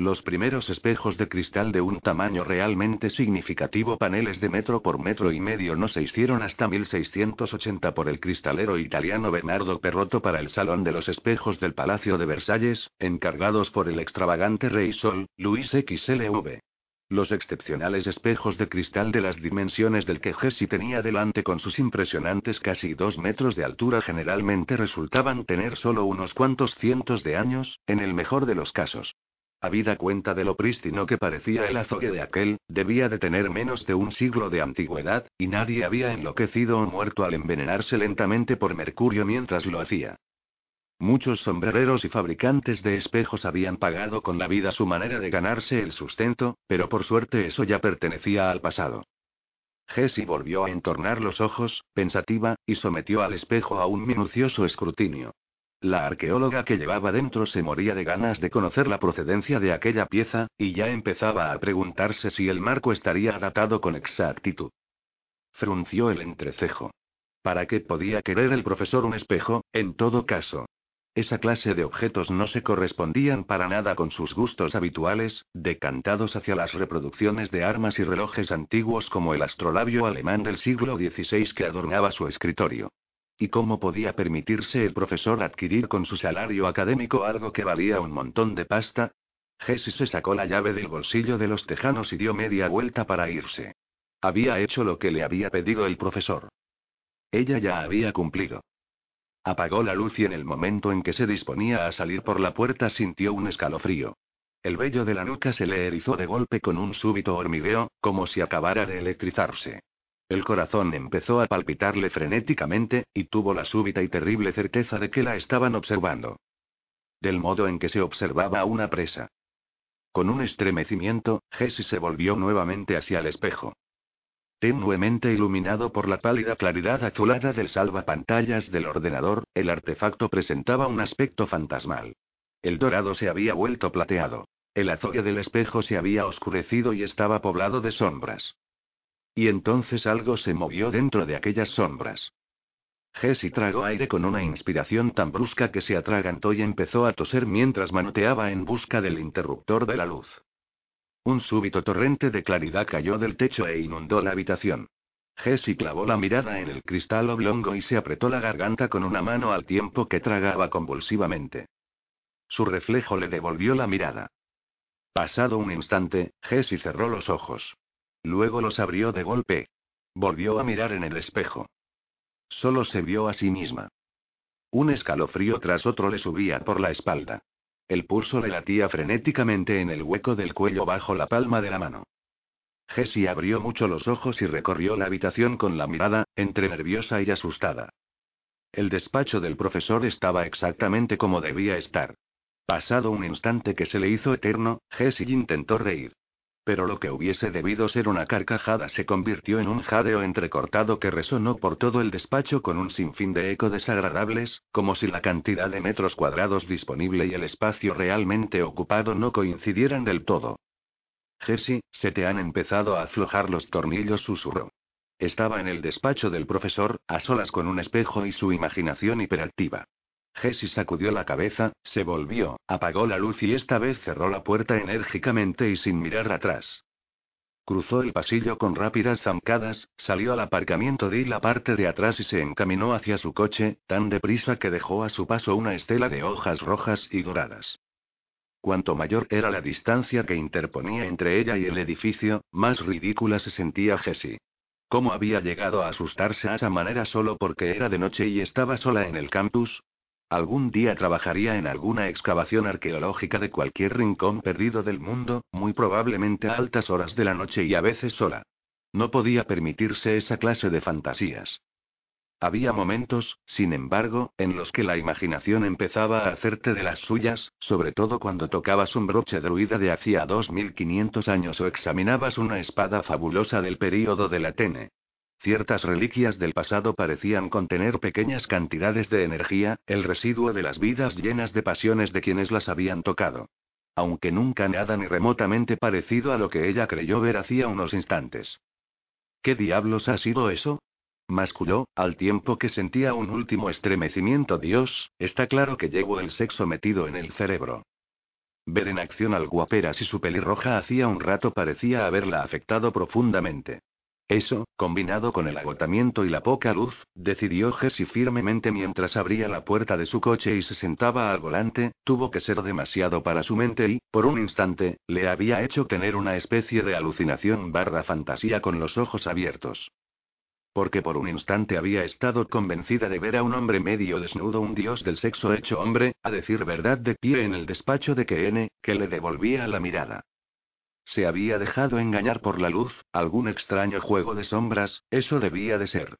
Los primeros espejos de cristal de un tamaño realmente significativo, paneles de metro por metro y medio, no se hicieron hasta 1680 por el cristalero italiano Bernardo Perrotto para el Salón de los Espejos del Palacio de Versalles, encargados por el extravagante rey Sol, Luis XLV. Los excepcionales espejos de cristal de las dimensiones del que Jesse tenía delante con sus impresionantes casi dos metros de altura generalmente resultaban tener solo unos cuantos cientos de años, en el mejor de los casos. Habida cuenta de lo prístino que parecía el azogue de aquel, debía de tener menos de un siglo de antigüedad, y nadie había enloquecido o muerto al envenenarse lentamente por mercurio mientras lo hacía. Muchos sombrereros y fabricantes de espejos habían pagado con la vida su manera de ganarse el sustento, pero por suerte eso ya pertenecía al pasado. Jessie volvió a entornar los ojos, pensativa, y sometió al espejo a un minucioso escrutinio. La arqueóloga que llevaba dentro se moría de ganas de conocer la procedencia de aquella pieza, y ya empezaba a preguntarse si el marco estaría datado con exactitud. Frunció el entrecejo. ¿Para qué podía querer el profesor un espejo, en todo caso? Esa clase de objetos no se correspondían para nada con sus gustos habituales, decantados hacia las reproducciones de armas y relojes antiguos como el astrolabio alemán del siglo XVI que adornaba su escritorio. ¿Y cómo podía permitirse el profesor adquirir con su salario académico algo que valía un montón de pasta? Jessie se sacó la llave del bolsillo de los tejanos y dio media vuelta para irse. Había hecho lo que le había pedido el profesor. Ella ya había cumplido. Apagó la luz y en el momento en que se disponía a salir por la puerta sintió un escalofrío. El vello de la nuca se le erizó de golpe con un súbito hormigueo, como si acabara de electrizarse. El corazón empezó a palpitarle frenéticamente, y tuvo la súbita y terrible certeza de que la estaban observando. Del modo en que se observaba a una presa. Con un estremecimiento, Jessie se volvió nuevamente hacia el espejo. Tenuemente iluminado por la pálida claridad azulada del salvapantallas del ordenador, el artefacto presentaba un aspecto fantasmal. El dorado se había vuelto plateado. El azogue del espejo se había oscurecido y estaba poblado de sombras. Y entonces algo se movió dentro de aquellas sombras. Jessie tragó aire con una inspiración tan brusca que se atragantó y empezó a toser mientras manoteaba en busca del interruptor de la luz. Un súbito torrente de claridad cayó del techo e inundó la habitación. Jessie clavó la mirada en el cristal oblongo y se apretó la garganta con una mano al tiempo que tragaba convulsivamente. Su reflejo le devolvió la mirada. Pasado un instante, Jessie cerró los ojos. Luego los abrió de golpe. Volvió a mirar en el espejo. Solo se vio a sí misma. Un escalofrío tras otro le subía por la espalda. El pulso le latía frenéticamente en el hueco del cuello bajo la palma de la mano. Jessie abrió mucho los ojos y recorrió la habitación con la mirada, entre nerviosa y asustada. El despacho del profesor estaba exactamente como debía estar. Pasado un instante que se le hizo eterno, Jessie intentó reír. Pero lo que hubiese debido ser una carcajada se convirtió en un jadeo entrecortado que resonó por todo el despacho con un sinfín de eco desagradables, como si la cantidad de metros cuadrados disponible y el espacio realmente ocupado no coincidieran del todo. Jessie, se te han empezado a aflojar los tornillos, susurró. Estaba en el despacho del profesor, a solas con un espejo y su imaginación hiperactiva. Jessie sacudió la cabeza, se volvió, apagó la luz y esta vez cerró la puerta enérgicamente y sin mirar atrás. Cruzó el pasillo con rápidas zancadas, salió al aparcamiento de la parte de atrás y se encaminó hacia su coche, tan deprisa que dejó a su paso una estela de hojas rojas y doradas. Cuanto mayor era la distancia que interponía entre ella y el edificio, más ridícula se sentía Jessie. ¿Cómo había llegado a asustarse a esa manera solo porque era de noche y estaba sola en el campus? Algún día trabajaría en alguna excavación arqueológica de cualquier rincón perdido del mundo, muy probablemente a altas horas de la noche y a veces sola. No podía permitirse esa clase de fantasías. Había momentos, sin embargo, en los que la imaginación empezaba a hacerte de las suyas, sobre todo cuando tocabas un broche druida de hacía 2500 años o examinabas una espada fabulosa del período del Atene. Ciertas reliquias del pasado parecían contener pequeñas cantidades de energía, el residuo de las vidas llenas de pasiones de quienes las habían tocado. Aunque nunca nada ni remotamente parecido a lo que ella creyó ver hacía unos instantes. ¿Qué diablos ha sido eso? masculló, al tiempo que sentía un último estremecimiento. Dios, está claro que llevo el sexo metido en el cerebro. Ver en acción al guaperas y su pelirroja hacía un rato parecía haberla afectado profundamente. Eso, combinado con el agotamiento y la poca luz, decidió Jessie firmemente mientras abría la puerta de su coche y se sentaba al volante, tuvo que ser demasiado para su mente y, por un instante, le había hecho tener una especie de alucinación barra fantasía con los ojos abiertos. Porque por un instante había estado convencida de ver a un hombre medio desnudo, un dios del sexo hecho hombre, a decir verdad de pie en el despacho de Kene, que le devolvía la mirada. Se había dejado engañar por la luz, algún extraño juego de sombras, eso debía de ser.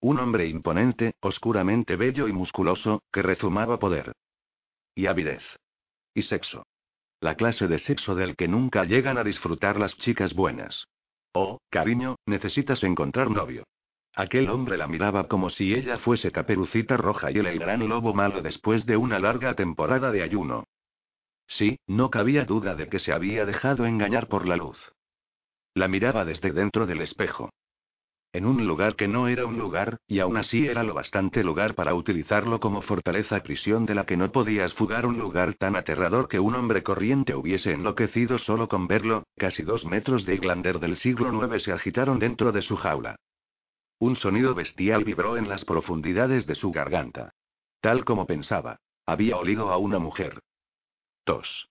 Un hombre imponente, oscuramente bello y musculoso, que rezumaba poder. Y avidez. Y sexo. La clase de sexo del que nunca llegan a disfrutar las chicas buenas. Oh, cariño, necesitas encontrar novio. Aquel hombre la miraba como si ella fuese caperucita roja y el gran lobo malo después de una larga temporada de ayuno. Sí, no cabía duda de que se había dejado engañar por la luz. La miraba desde dentro del espejo. En un lugar que no era un lugar, y aún así era lo bastante lugar para utilizarlo como fortaleza prisión de la que no podías fugar un lugar tan aterrador que un hombre corriente hubiese enloquecido solo con verlo, casi dos metros de Iglander del siglo IX se agitaron dentro de su jaula. Un sonido bestial vibró en las profundidades de su garganta. Tal como pensaba. Había olido a una mujer. Tos.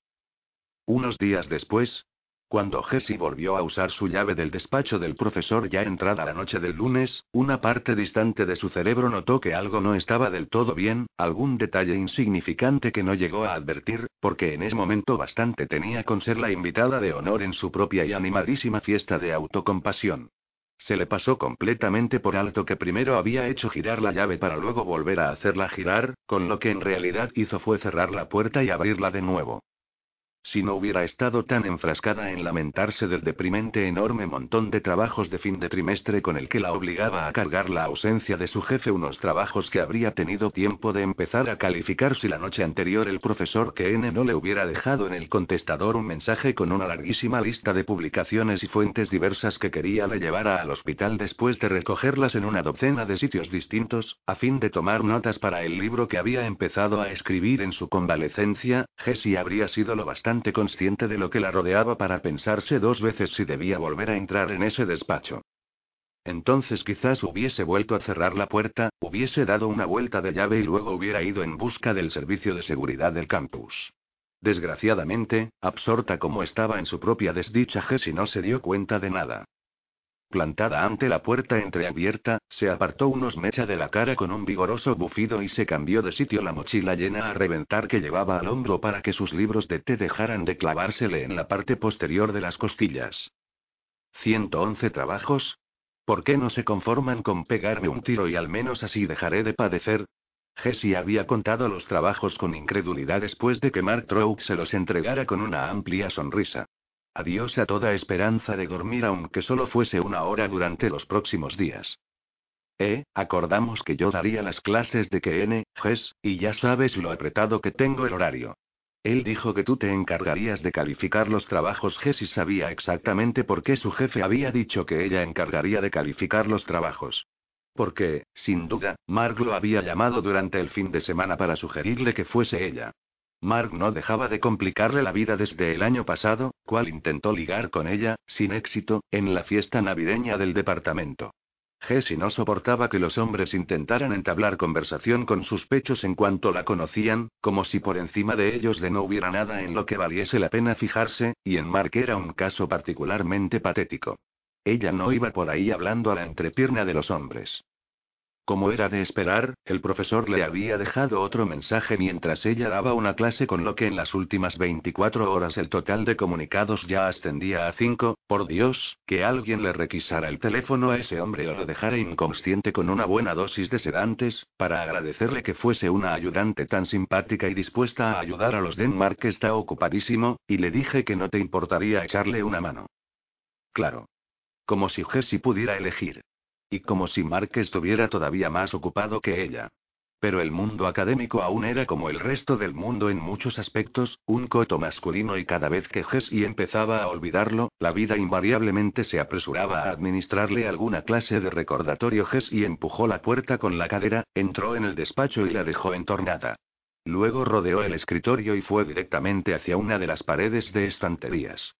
Unos días después, cuando Jessie volvió a usar su llave del despacho del profesor ya entrada la noche del lunes, una parte distante de su cerebro notó que algo no estaba del todo bien, algún detalle insignificante que no llegó a advertir, porque en ese momento bastante tenía con ser la invitada de honor en su propia y animadísima fiesta de autocompasión. Se le pasó completamente por alto que primero había hecho girar la llave para luego volver a hacerla girar, con lo que en realidad hizo fue cerrar la puerta y abrirla de nuevo. Si no hubiera estado tan enfrascada en lamentarse del deprimente enorme montón de trabajos de fin de trimestre con el que la obligaba a cargar la ausencia de su jefe, unos trabajos que habría tenido tiempo de empezar a calificar si la noche anterior el profesor N no le hubiera dejado en el contestador un mensaje con una larguísima lista de publicaciones y fuentes diversas que quería le llevara al hospital después de recogerlas en una docena de sitios distintos, a fin de tomar notas para el libro que había empezado a escribir en su convalecencia, Jessie habría sido lo bastante consciente de lo que la rodeaba para pensarse dos veces si debía volver a entrar en ese despacho. Entonces quizás hubiese vuelto a cerrar la puerta, hubiese dado una vuelta de llave y luego hubiera ido en busca del servicio de seguridad del campus. Desgraciadamente, absorta como estaba en su propia desdicha, Jessie no se dio cuenta de nada. Plantada ante la puerta entreabierta, se apartó unos mecha de la cara con un vigoroso bufido y se cambió de sitio la mochila llena a reventar que llevaba al hombro para que sus libros de té dejaran de clavársele en la parte posterior de las costillas. ¿111 trabajos? ¿Por qué no se conforman con pegarme un tiro y al menos así dejaré de padecer? Jessie había contado los trabajos con incredulidad después de que Mark Trout se los entregara con una amplia sonrisa. Adiós a toda esperanza de dormir aunque solo fuese una hora durante los próximos días. Eh, acordamos que yo daría las clases de KN, GES, y ya sabes lo apretado que tengo el horario. Él dijo que tú te encargarías de calificar los trabajos. Jessie sabía exactamente por qué su jefe había dicho que ella encargaría de calificar los trabajos. Porque, sin duda, Mark lo había llamado durante el fin de semana para sugerirle que fuese ella. Mark no dejaba de complicarle la vida desde el año pasado, cual intentó ligar con ella, sin éxito, en la fiesta navideña del departamento. Jessie no soportaba que los hombres intentaran entablar conversación con sus pechos en cuanto la conocían, como si por encima de ellos de no hubiera nada en lo que valiese la pena fijarse, y en Mark era un caso particularmente patético. Ella no iba por ahí hablando a la entrepierna de los hombres. Como era de esperar, el profesor le había dejado otro mensaje mientras ella daba una clase con lo que en las últimas 24 horas el total de comunicados ya ascendía a 5, por Dios, que alguien le requisara el teléfono a ese hombre o lo dejara inconsciente con una buena dosis de sedantes, para agradecerle que fuese una ayudante tan simpática y dispuesta a ayudar a los Denmark está ocupadísimo, y le dije que no te importaría echarle una mano. Claro. Como si Jessie pudiera elegir. Y como si Mark estuviera todavía más ocupado que ella. Pero el mundo académico aún era como el resto del mundo en muchos aspectos, un coto masculino y cada vez que Jessie empezaba a olvidarlo, la vida invariablemente se apresuraba a administrarle alguna clase de recordatorio. Jessie empujó la puerta con la cadera, entró en el despacho y la dejó entornada. Luego rodeó el escritorio y fue directamente hacia una de las paredes de estanterías.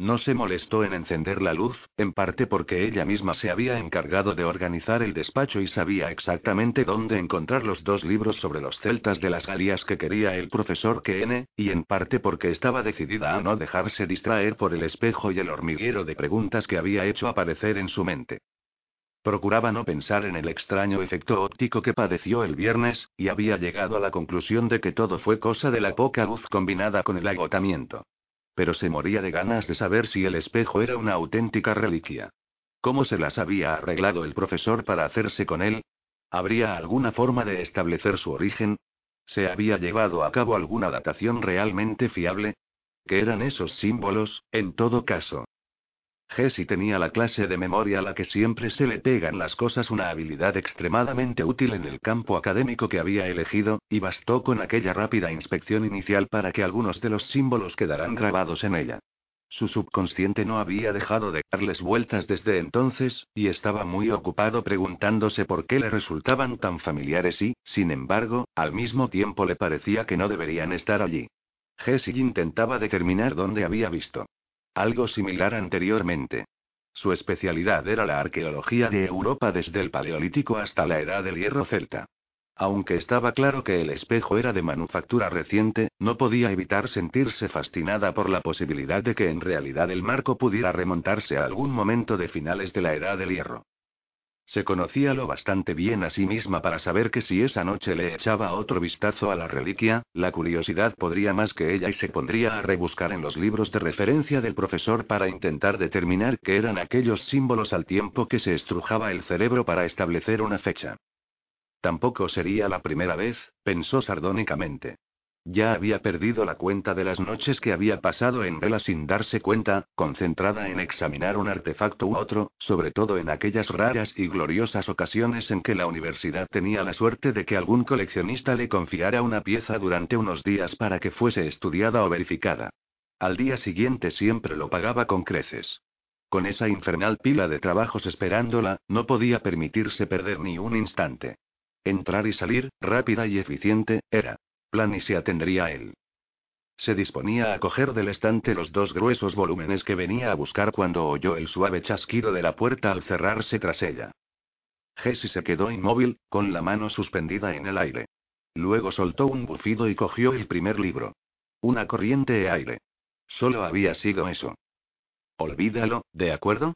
No se molestó en encender la luz, en parte porque ella misma se había encargado de organizar el despacho y sabía exactamente dónde encontrar los dos libros sobre los celtas de las Galias que quería el profesor Kene, y en parte porque estaba decidida a no dejarse distraer por el espejo y el hormiguero de preguntas que había hecho aparecer en su mente. Procuraba no pensar en el extraño efecto óptico que padeció el viernes, y había llegado a la conclusión de que todo fue cosa de la poca luz combinada con el agotamiento pero se moría de ganas de saber si el espejo era una auténtica reliquia. ¿Cómo se las había arreglado el profesor para hacerse con él? ¿Habría alguna forma de establecer su origen? ¿Se había llevado a cabo alguna datación realmente fiable? ¿Qué eran esos símbolos, en todo caso? Jessie tenía la clase de memoria a la que siempre se le pegan las cosas, una habilidad extremadamente útil en el campo académico que había elegido, y bastó con aquella rápida inspección inicial para que algunos de los símbolos quedaran grabados en ella. Su subconsciente no había dejado de darles vueltas desde entonces, y estaba muy ocupado preguntándose por qué le resultaban tan familiares y, sin embargo, al mismo tiempo le parecía que no deberían estar allí. Jessie intentaba determinar dónde había visto algo similar anteriormente. Su especialidad era la arqueología de Europa desde el Paleolítico hasta la Edad del Hierro Celta. Aunque estaba claro que el espejo era de manufactura reciente, no podía evitar sentirse fascinada por la posibilidad de que en realidad el marco pudiera remontarse a algún momento de finales de la Edad del Hierro. Se conocía lo bastante bien a sí misma para saber que si esa noche le echaba otro vistazo a la reliquia, la curiosidad podría más que ella y se pondría a rebuscar en los libros de referencia del profesor para intentar determinar qué eran aquellos símbolos al tiempo que se estrujaba el cerebro para establecer una fecha. Tampoco sería la primera vez, pensó sardónicamente. Ya había perdido la cuenta de las noches que había pasado en vela sin darse cuenta, concentrada en examinar un artefacto u otro, sobre todo en aquellas raras y gloriosas ocasiones en que la universidad tenía la suerte de que algún coleccionista le confiara una pieza durante unos días para que fuese estudiada o verificada. Al día siguiente siempre lo pagaba con creces. Con esa infernal pila de trabajos esperándola, no podía permitirse perder ni un instante. Entrar y salir, rápida y eficiente, era plan y se atendría a él. Se disponía a coger del estante los dos gruesos volúmenes que venía a buscar cuando oyó el suave chasquido de la puerta al cerrarse tras ella. Jessie se quedó inmóvil, con la mano suspendida en el aire. Luego soltó un bufido y cogió el primer libro. Una corriente de aire. Solo había sido eso. Olvídalo, ¿de acuerdo?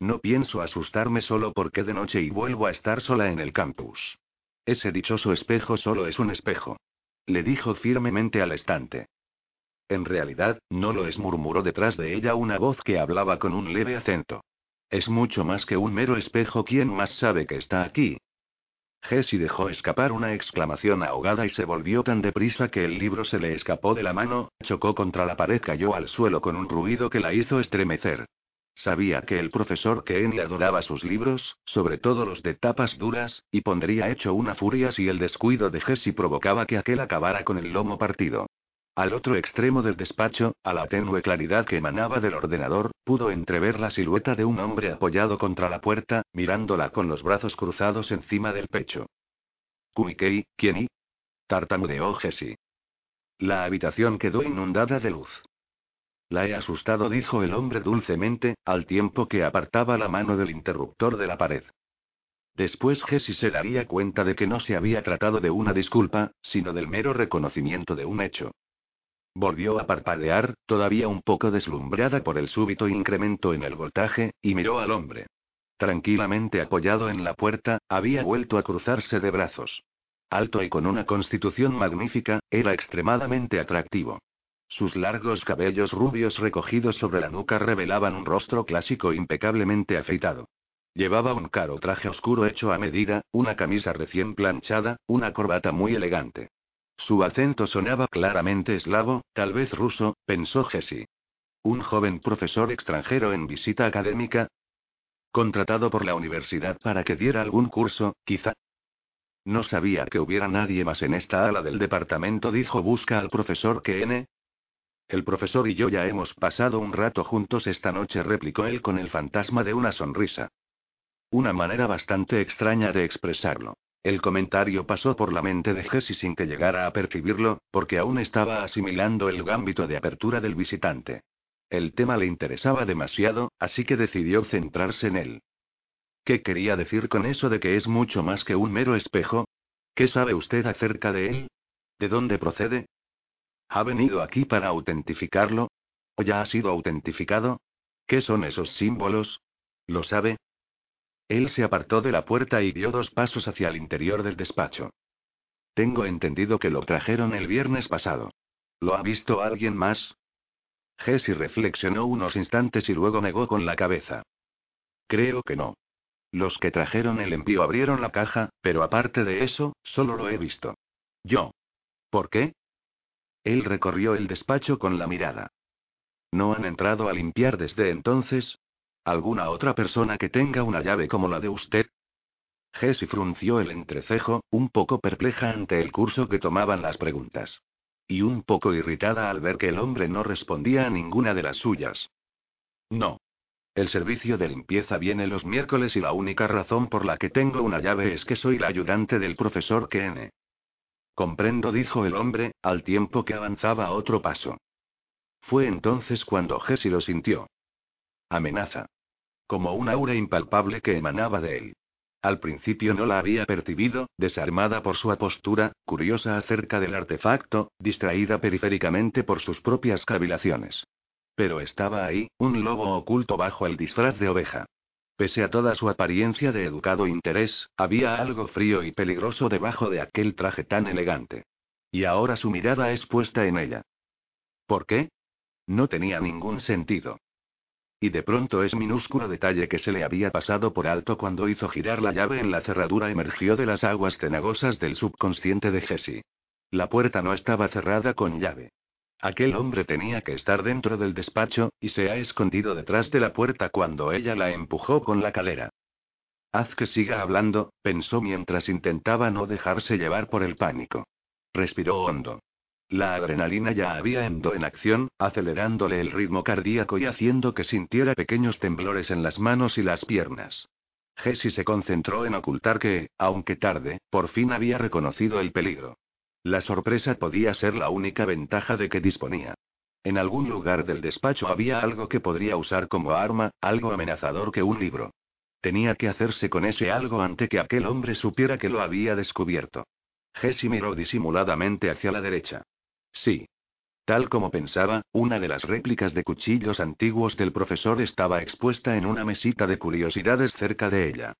No pienso asustarme solo porque de noche y vuelvo a estar sola en el campus. Ese dichoso espejo solo es un espejo le dijo firmemente al estante. En realidad, no lo es, murmuró detrás de ella una voz que hablaba con un leve acento. Es mucho más que un mero espejo, ¿quién más sabe que está aquí? Jessie dejó escapar una exclamación ahogada y se volvió tan deprisa que el libro se le escapó de la mano, chocó contra la pared, cayó al suelo con un ruido que la hizo estremecer. Sabía que el profesor Kenny adoraba sus libros, sobre todo los de tapas duras, y pondría hecho una furia si el descuido de Jessie provocaba que aquel acabara con el lomo partido. Al otro extremo del despacho, a la tenue claridad que emanaba del ordenador, pudo entrever la silueta de un hombre apoyado contra la puerta, mirándola con los brazos cruzados encima del pecho. Kumikei, ¿quién y? Tartamudeó Jesse. La habitación quedó inundada de luz. La he asustado, dijo el hombre dulcemente, al tiempo que apartaba la mano del interruptor de la pared. Después Jesse se daría cuenta de que no se había tratado de una disculpa, sino del mero reconocimiento de un hecho. Volvió a parpadear, todavía un poco deslumbrada por el súbito incremento en el voltaje, y miró al hombre. Tranquilamente apoyado en la puerta, había vuelto a cruzarse de brazos. Alto y con una constitución magnífica, era extremadamente atractivo. Sus largos cabellos rubios recogidos sobre la nuca revelaban un rostro clásico impecablemente afeitado. Llevaba un caro traje oscuro hecho a medida, una camisa recién planchada, una corbata muy elegante. Su acento sonaba claramente eslavo, tal vez ruso, pensó Jesse. Un joven profesor extranjero en visita académica. Contratado por la universidad para que diera algún curso, quizá. No sabía que hubiera nadie más en esta ala del departamento, dijo Busca al profesor N. El profesor y yo ya hemos pasado un rato juntos esta noche, replicó él con el fantasma de una sonrisa. Una manera bastante extraña de expresarlo. El comentario pasó por la mente de Jesse sin que llegara a percibirlo, porque aún estaba asimilando el gambito de apertura del visitante. El tema le interesaba demasiado, así que decidió centrarse en él. ¿Qué quería decir con eso de que es mucho más que un mero espejo? ¿Qué sabe usted acerca de él? ¿De dónde procede? ¿Ha venido aquí para autentificarlo? ¿O ya ha sido autentificado? ¿Qué son esos símbolos? ¿Lo sabe? Él se apartó de la puerta y dio dos pasos hacia el interior del despacho. Tengo entendido que lo trajeron el viernes pasado. ¿Lo ha visto alguien más? Jesse reflexionó unos instantes y luego negó con la cabeza. Creo que no. Los que trajeron el envío abrieron la caja, pero aparte de eso, solo lo he visto. Yo. ¿Por qué? Él recorrió el despacho con la mirada. ¿No han entrado a limpiar desde entonces? ¿Alguna otra persona que tenga una llave como la de usted? Jessie frunció el entrecejo, un poco perpleja ante el curso que tomaban las preguntas. Y un poco irritada al ver que el hombre no respondía a ninguna de las suyas. No. El servicio de limpieza viene los miércoles y la única razón por la que tengo una llave es que soy la ayudante del profesor Kene. Comprendo, dijo el hombre, al tiempo que avanzaba otro paso. Fue entonces cuando Jessie lo sintió. Amenaza como un aura impalpable que emanaba de él. Al principio no la había percibido, desarmada por su apostura, curiosa acerca del artefacto, distraída periféricamente por sus propias cavilaciones. Pero estaba ahí, un lobo oculto bajo el disfraz de oveja. Pese a toda su apariencia de educado interés, había algo frío y peligroso debajo de aquel traje tan elegante. Y ahora su mirada es puesta en ella. ¿Por qué? No tenía ningún sentido. Y de pronto ese minúsculo detalle que se le había pasado por alto cuando hizo girar la llave en la cerradura emergió de las aguas cenagosas del subconsciente de Jessie. La puerta no estaba cerrada con llave. Aquel hombre tenía que estar dentro del despacho, y se ha escondido detrás de la puerta cuando ella la empujó con la calera. Haz que siga hablando, pensó mientras intentaba no dejarse llevar por el pánico. Respiró hondo. La adrenalina ya había entrado en acción, acelerándole el ritmo cardíaco y haciendo que sintiera pequeños temblores en las manos y las piernas. Jesse se concentró en ocultar que, aunque tarde, por fin había reconocido el peligro. La sorpresa podía ser la única ventaja de que disponía. En algún lugar del despacho había algo que podría usar como arma, algo amenazador que un libro. Tenía que hacerse con ese algo ante que aquel hombre supiera que lo había descubierto. Jesse miró disimuladamente hacia la derecha. Sí. Tal como pensaba, una de las réplicas de cuchillos antiguos del profesor estaba expuesta en una mesita de curiosidades cerca de ella.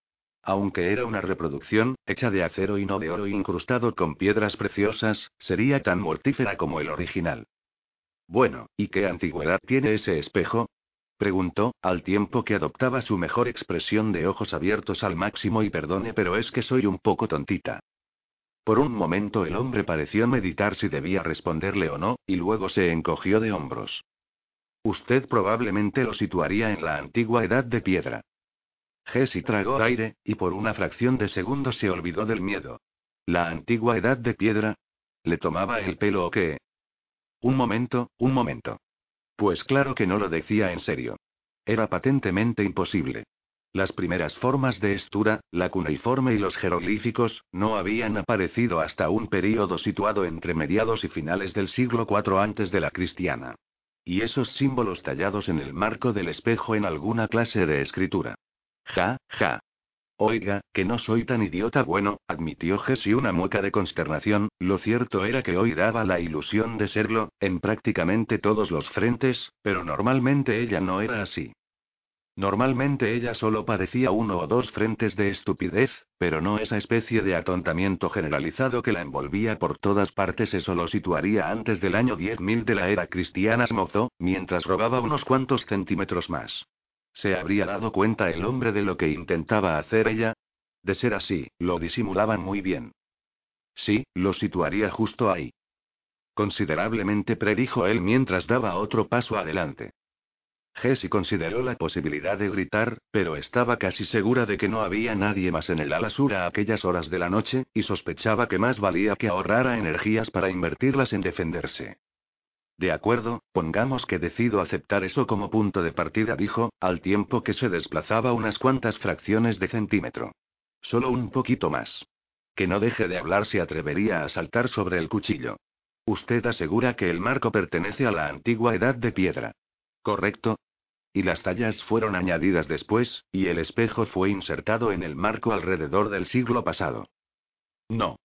Aunque era una reproducción, hecha de acero y no de oro incrustado con piedras preciosas, sería tan mortífera como el original. Bueno, ¿y qué antigüedad tiene ese espejo? preguntó, al tiempo que adoptaba su mejor expresión de ojos abiertos al máximo y perdone, pero es que soy un poco tontita. Por un momento el hombre pareció meditar si debía responderle o no, y luego se encogió de hombros. Usted probablemente lo situaría en la antigua edad de piedra. Jesse tragó aire, y por una fracción de segundo se olvidó del miedo. ¿La antigua edad de piedra? ¿Le tomaba el pelo o qué? Un momento, un momento. Pues claro que no lo decía en serio. Era patentemente imposible. Las primeras formas de estura, la cuneiforme y los jeroglíficos, no habían aparecido hasta un período situado entre mediados y finales del siglo IV antes de la cristiana. Y esos símbolos tallados en el marco del espejo en alguna clase de escritura. Ja, ja. Oiga, que no soy tan idiota bueno, admitió Jessie una mueca de consternación, lo cierto era que hoy daba la ilusión de serlo, en prácticamente todos los frentes, pero normalmente ella no era así. Normalmente ella solo padecía uno o dos frentes de estupidez, pero no esa especie de atontamiento generalizado que la envolvía por todas partes. Eso lo situaría antes del año 10.000 de la era cristiana Smozo, mientras robaba unos cuantos centímetros más. ¿Se habría dado cuenta el hombre de lo que intentaba hacer ella? De ser así, lo disimulaban muy bien. Sí, lo situaría justo ahí. Considerablemente predijo él mientras daba otro paso adelante. Jessie consideró la posibilidad de gritar, pero estaba casi segura de que no había nadie más en el ala sur a aquellas horas de la noche, y sospechaba que más valía que ahorrara energías para invertirlas en defenderse. De acuerdo, pongamos que decido aceptar eso como punto de partida, dijo, al tiempo que se desplazaba unas cuantas fracciones de centímetro. Solo un poquito más. Que no deje de hablar se atrevería a saltar sobre el cuchillo. Usted asegura que el marco pertenece a la antigua edad de piedra. ¿Correcto? Y las tallas fueron añadidas después, y el espejo fue insertado en el marco alrededor del siglo pasado. No.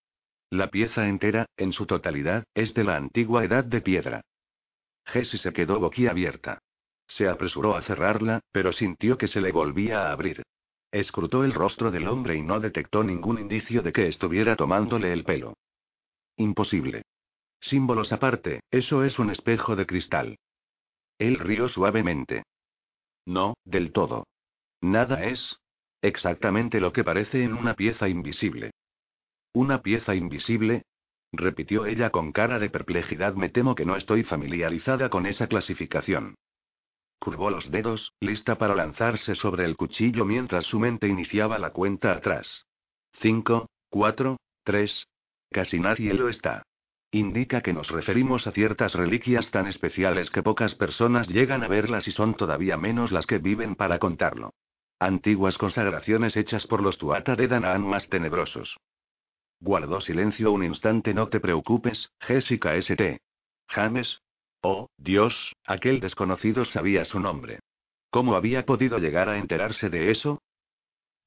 La pieza entera, en su totalidad, es de la antigua edad de piedra. Jessie se quedó boquiabierta. Se apresuró a cerrarla, pero sintió que se le volvía a abrir. Escrutó el rostro del hombre y no detectó ningún indicio de que estuviera tomándole el pelo. Imposible. Símbolos aparte, eso es un espejo de cristal. Él rió suavemente. No, del todo. Nada es exactamente lo que parece en una pieza invisible. ¿Una pieza invisible? Repitió ella con cara de perplejidad. Me temo que no estoy familiarizada con esa clasificación. Curvó los dedos, lista para lanzarse sobre el cuchillo mientras su mente iniciaba la cuenta atrás. Cinco, cuatro, tres. Casi nadie lo está. Indica que nos referimos a ciertas reliquias tan especiales que pocas personas llegan a verlas y son todavía menos las que viven para contarlo. Antiguas consagraciones hechas por los Tuata de Danaan más tenebrosos. Guardó silencio un instante. No te preocupes, Jessica St. James. Oh, Dios, aquel desconocido sabía su nombre. ¿Cómo había podido llegar a enterarse de eso?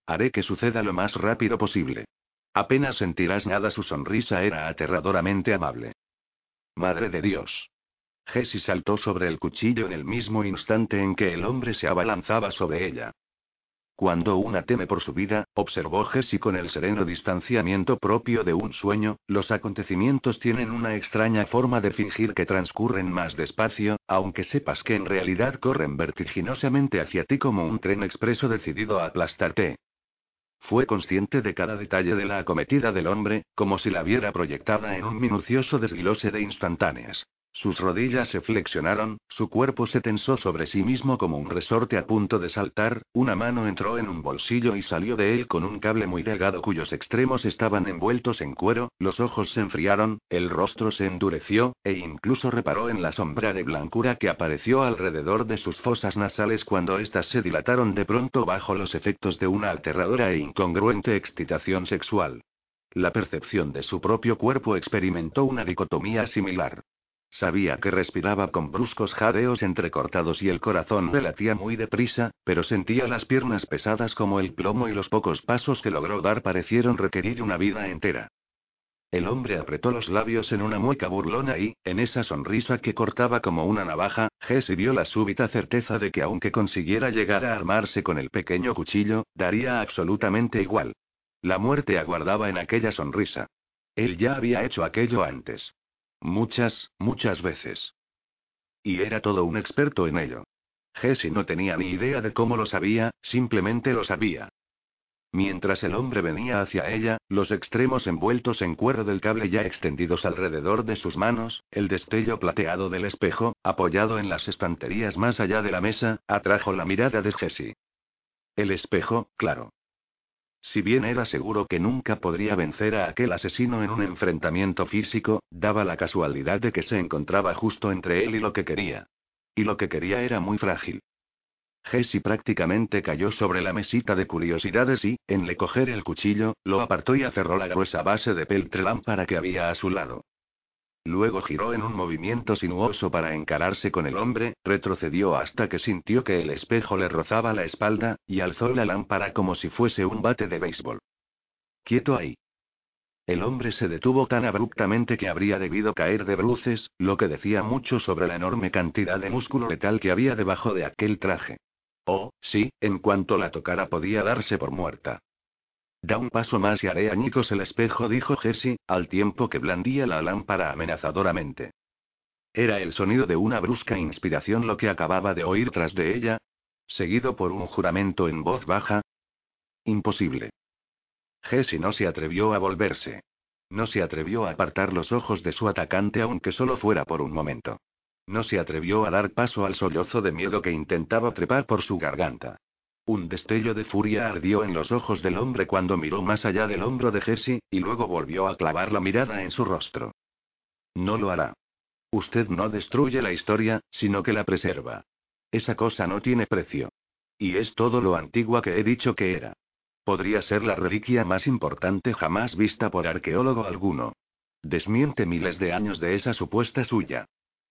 Haré que suceda lo más rápido posible. Apenas sentirás nada, su sonrisa era aterradoramente amable. Madre de Dios. Jessie saltó sobre el cuchillo en el mismo instante en que el hombre se abalanzaba sobre ella. Cuando una teme por su vida, observó Jessie con el sereno distanciamiento propio de un sueño, los acontecimientos tienen una extraña forma de fingir que transcurren más despacio, aunque sepas que en realidad corren vertiginosamente hacia ti como un tren expreso decidido a aplastarte. Fue consciente de cada detalle de la acometida del hombre, como si la viera proyectada en un minucioso desglose de instantáneas. Sus rodillas se flexionaron, su cuerpo se tensó sobre sí mismo como un resorte a punto de saltar, una mano entró en un bolsillo y salió de él con un cable muy delgado cuyos extremos estaban envueltos en cuero, los ojos se enfriaron, el rostro se endureció, e incluso reparó en la sombra de blancura que apareció alrededor de sus fosas nasales cuando éstas se dilataron de pronto bajo los efectos de una aterradora e incongruente excitación sexual. La percepción de su propio cuerpo experimentó una dicotomía similar. Sabía que respiraba con bruscos jadeos entrecortados y el corazón le latía muy deprisa, pero sentía las piernas pesadas como el plomo y los pocos pasos que logró dar parecieron requerir una vida entera. El hombre apretó los labios en una mueca burlona y, en esa sonrisa que cortaba como una navaja, Jesse vio la súbita certeza de que aunque consiguiera llegar a armarse con el pequeño cuchillo, daría absolutamente igual. La muerte aguardaba en aquella sonrisa. Él ya había hecho aquello antes. Muchas, muchas veces. Y era todo un experto en ello. Jesse no tenía ni idea de cómo lo sabía, simplemente lo sabía. Mientras el hombre venía hacia ella, los extremos envueltos en cuero del cable ya extendidos alrededor de sus manos, el destello plateado del espejo, apoyado en las estanterías más allá de la mesa, atrajo la mirada de Jesse. El espejo, claro. Si bien era seguro que nunca podría vencer a aquel asesino en un enfrentamiento físico, daba la casualidad de que se encontraba justo entre él y lo que quería. Y lo que quería era muy frágil. Jesse prácticamente cayó sobre la mesita de curiosidades y, en le coger el cuchillo, lo apartó y aferró la gruesa base de peltre lámpara que había a su lado. Luego giró en un movimiento sinuoso para encararse con el hombre, retrocedió hasta que sintió que el espejo le rozaba la espalda, y alzó la lámpara como si fuese un bate de béisbol. Quieto ahí. El hombre se detuvo tan abruptamente que habría debido caer de bruces, lo que decía mucho sobre la enorme cantidad de músculo letal que había debajo de aquel traje. Oh, sí, en cuanto la tocara podía darse por muerta. Da un paso más y haré añicos el espejo, dijo Jesse, al tiempo que blandía la lámpara amenazadoramente. Era el sonido de una brusca inspiración lo que acababa de oír tras de ella, seguido por un juramento en voz baja. Imposible. Jesse no se atrevió a volverse. No se atrevió a apartar los ojos de su atacante aunque solo fuera por un momento. No se atrevió a dar paso al sollozo de miedo que intentaba trepar por su garganta. Un destello de furia ardió en los ojos del hombre cuando miró más allá del hombro de Jesse, y luego volvió a clavar la mirada en su rostro. No lo hará. Usted no destruye la historia, sino que la preserva. Esa cosa no tiene precio. Y es todo lo antigua que he dicho que era. Podría ser la reliquia más importante jamás vista por arqueólogo alguno. Desmiente miles de años de esa supuesta suya.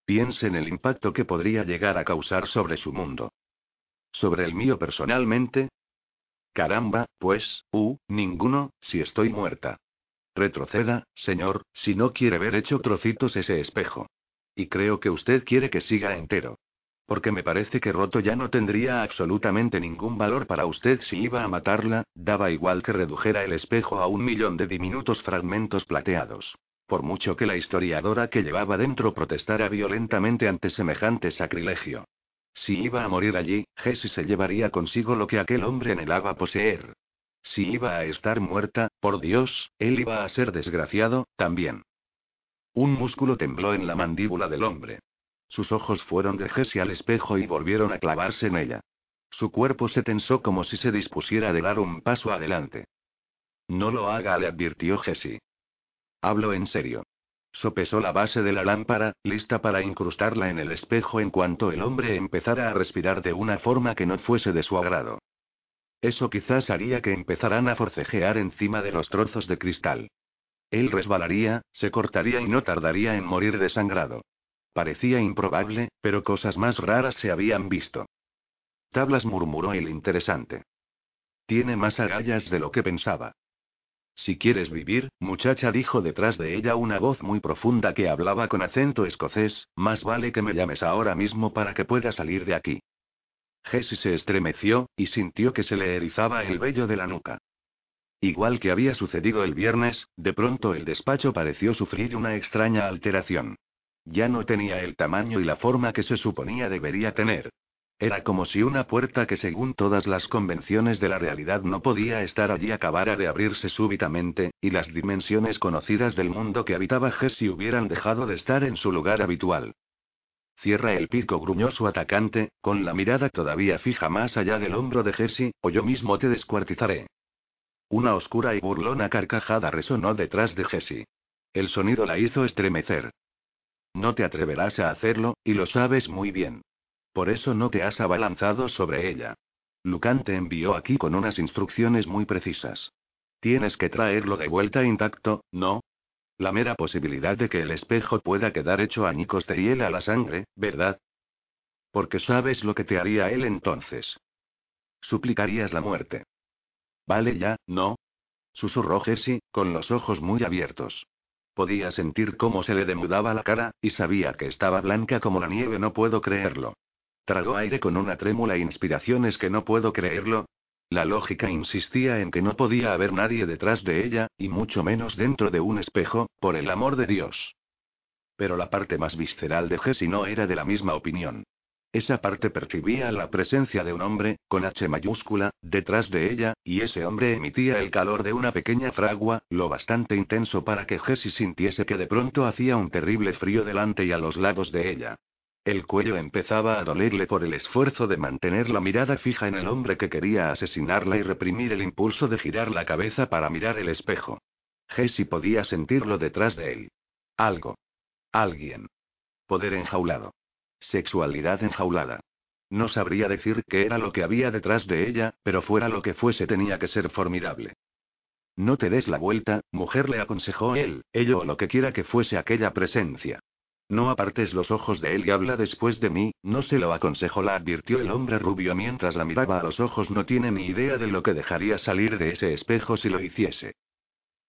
Piense en el impacto que podría llegar a causar sobre su mundo. ¿Sobre el mío personalmente? Caramba, pues, uh, ninguno, si estoy muerta. Retroceda, señor, si no quiere ver hecho trocitos ese espejo. Y creo que usted quiere que siga entero. Porque me parece que roto ya no tendría absolutamente ningún valor para usted si iba a matarla, daba igual que redujera el espejo a un millón de diminutos fragmentos plateados. Por mucho que la historiadora que llevaba dentro protestara violentamente ante semejante sacrilegio. Si iba a morir allí, Jessie se llevaría consigo lo que aquel hombre anhelaba poseer. Si iba a estar muerta, por Dios, él iba a ser desgraciado, también. Un músculo tembló en la mandíbula del hombre. Sus ojos fueron de Jessie al espejo y volvieron a clavarse en ella. Su cuerpo se tensó como si se dispusiera a dar un paso adelante. No lo haga, le advirtió Jessie. Hablo en serio. Sopesó la base de la lámpara, lista para incrustarla en el espejo en cuanto el hombre empezara a respirar de una forma que no fuese de su agrado. Eso quizás haría que empezaran a forcejear encima de los trozos de cristal. Él resbalaría, se cortaría y no tardaría en morir desangrado. Parecía improbable, pero cosas más raras se habían visto. Tablas murmuró el interesante. Tiene más agallas de lo que pensaba. Si quieres vivir, muchacha, dijo detrás de ella una voz muy profunda que hablaba con acento escocés, más vale que me llames ahora mismo para que pueda salir de aquí. Jessie se estremeció, y sintió que se le erizaba el vello de la nuca. Igual que había sucedido el viernes, de pronto el despacho pareció sufrir una extraña alteración. Ya no tenía el tamaño y la forma que se suponía debería tener. Era como si una puerta que según todas las convenciones de la realidad no podía estar allí acabara de abrirse súbitamente, y las dimensiones conocidas del mundo que habitaba Jesse hubieran dejado de estar en su lugar habitual. Cierra el pico, gruñó su atacante, con la mirada todavía fija más allá del hombro de Jesse, o yo mismo te descuartizaré. Una oscura y burlona carcajada resonó detrás de Jesse. El sonido la hizo estremecer. No te atreverás a hacerlo, y lo sabes muy bien. Por eso no te has abalanzado sobre ella. Lucan te envió aquí con unas instrucciones muy precisas. Tienes que traerlo de vuelta intacto, ¿no? La mera posibilidad de que el espejo pueda quedar hecho añicos te hiela la sangre, ¿verdad? Porque sabes lo que te haría él entonces. Suplicarías la muerte. Vale ya, ¿no? Susurró Jessie, con los ojos muy abiertos. Podía sentir cómo se le demudaba la cara, y sabía que estaba blanca como la nieve, no puedo creerlo. Tragó aire con una trémula inspiración. Es que no puedo creerlo. La lógica insistía en que no podía haber nadie detrás de ella, y mucho menos dentro de un espejo, por el amor de Dios. Pero la parte más visceral de Jessie no era de la misma opinión. Esa parte percibía la presencia de un hombre, con H mayúscula, detrás de ella, y ese hombre emitía el calor de una pequeña fragua, lo bastante intenso para que Jessie sintiese que de pronto hacía un terrible frío delante y a los lados de ella. El cuello empezaba a dolerle por el esfuerzo de mantener la mirada fija en el hombre que quería asesinarla y reprimir el impulso de girar la cabeza para mirar el espejo. Jesse podía sentirlo detrás de él. Algo. Alguien. Poder enjaulado. Sexualidad enjaulada. No sabría decir qué era lo que había detrás de ella, pero fuera lo que fuese tenía que ser formidable. No te des la vuelta, mujer, le aconsejó él, ello o lo que quiera que fuese aquella presencia. No apartes los ojos de él y habla después de mí, no se lo aconsejo, la advirtió el hombre rubio mientras la miraba a los ojos. No tiene ni idea de lo que dejaría salir de ese espejo si lo hiciese.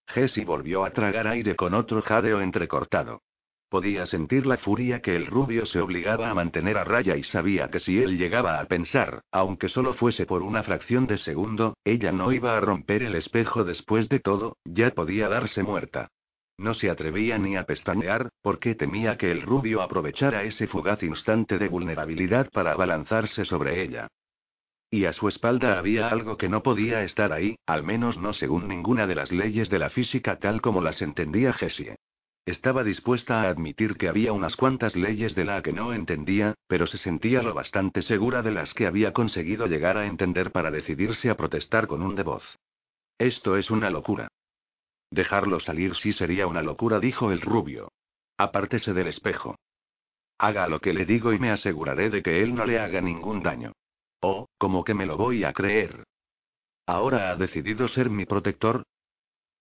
Jessie volvió a tragar aire con otro jadeo entrecortado. Podía sentir la furia que el rubio se obligaba a mantener a raya y sabía que si él llegaba a pensar, aunque solo fuese por una fracción de segundo, ella no iba a romper el espejo después de todo, ya podía darse muerta. No se atrevía ni a pestañear, porque temía que el rubio aprovechara ese fugaz instante de vulnerabilidad para abalanzarse sobre ella. Y a su espalda había algo que no podía estar ahí, al menos no según ninguna de las leyes de la física tal como las entendía Jessie. Estaba dispuesta a admitir que había unas cuantas leyes de la que no entendía, pero se sentía lo bastante segura de las que había conseguido llegar a entender para decidirse a protestar con un de voz. Esto es una locura. Dejarlo salir sí sería una locura, dijo el rubio. Apártese del espejo. Haga lo que le digo y me aseguraré de que él no le haga ningún daño. Oh, como que me lo voy a creer. ¿Ahora ha decidido ser mi protector?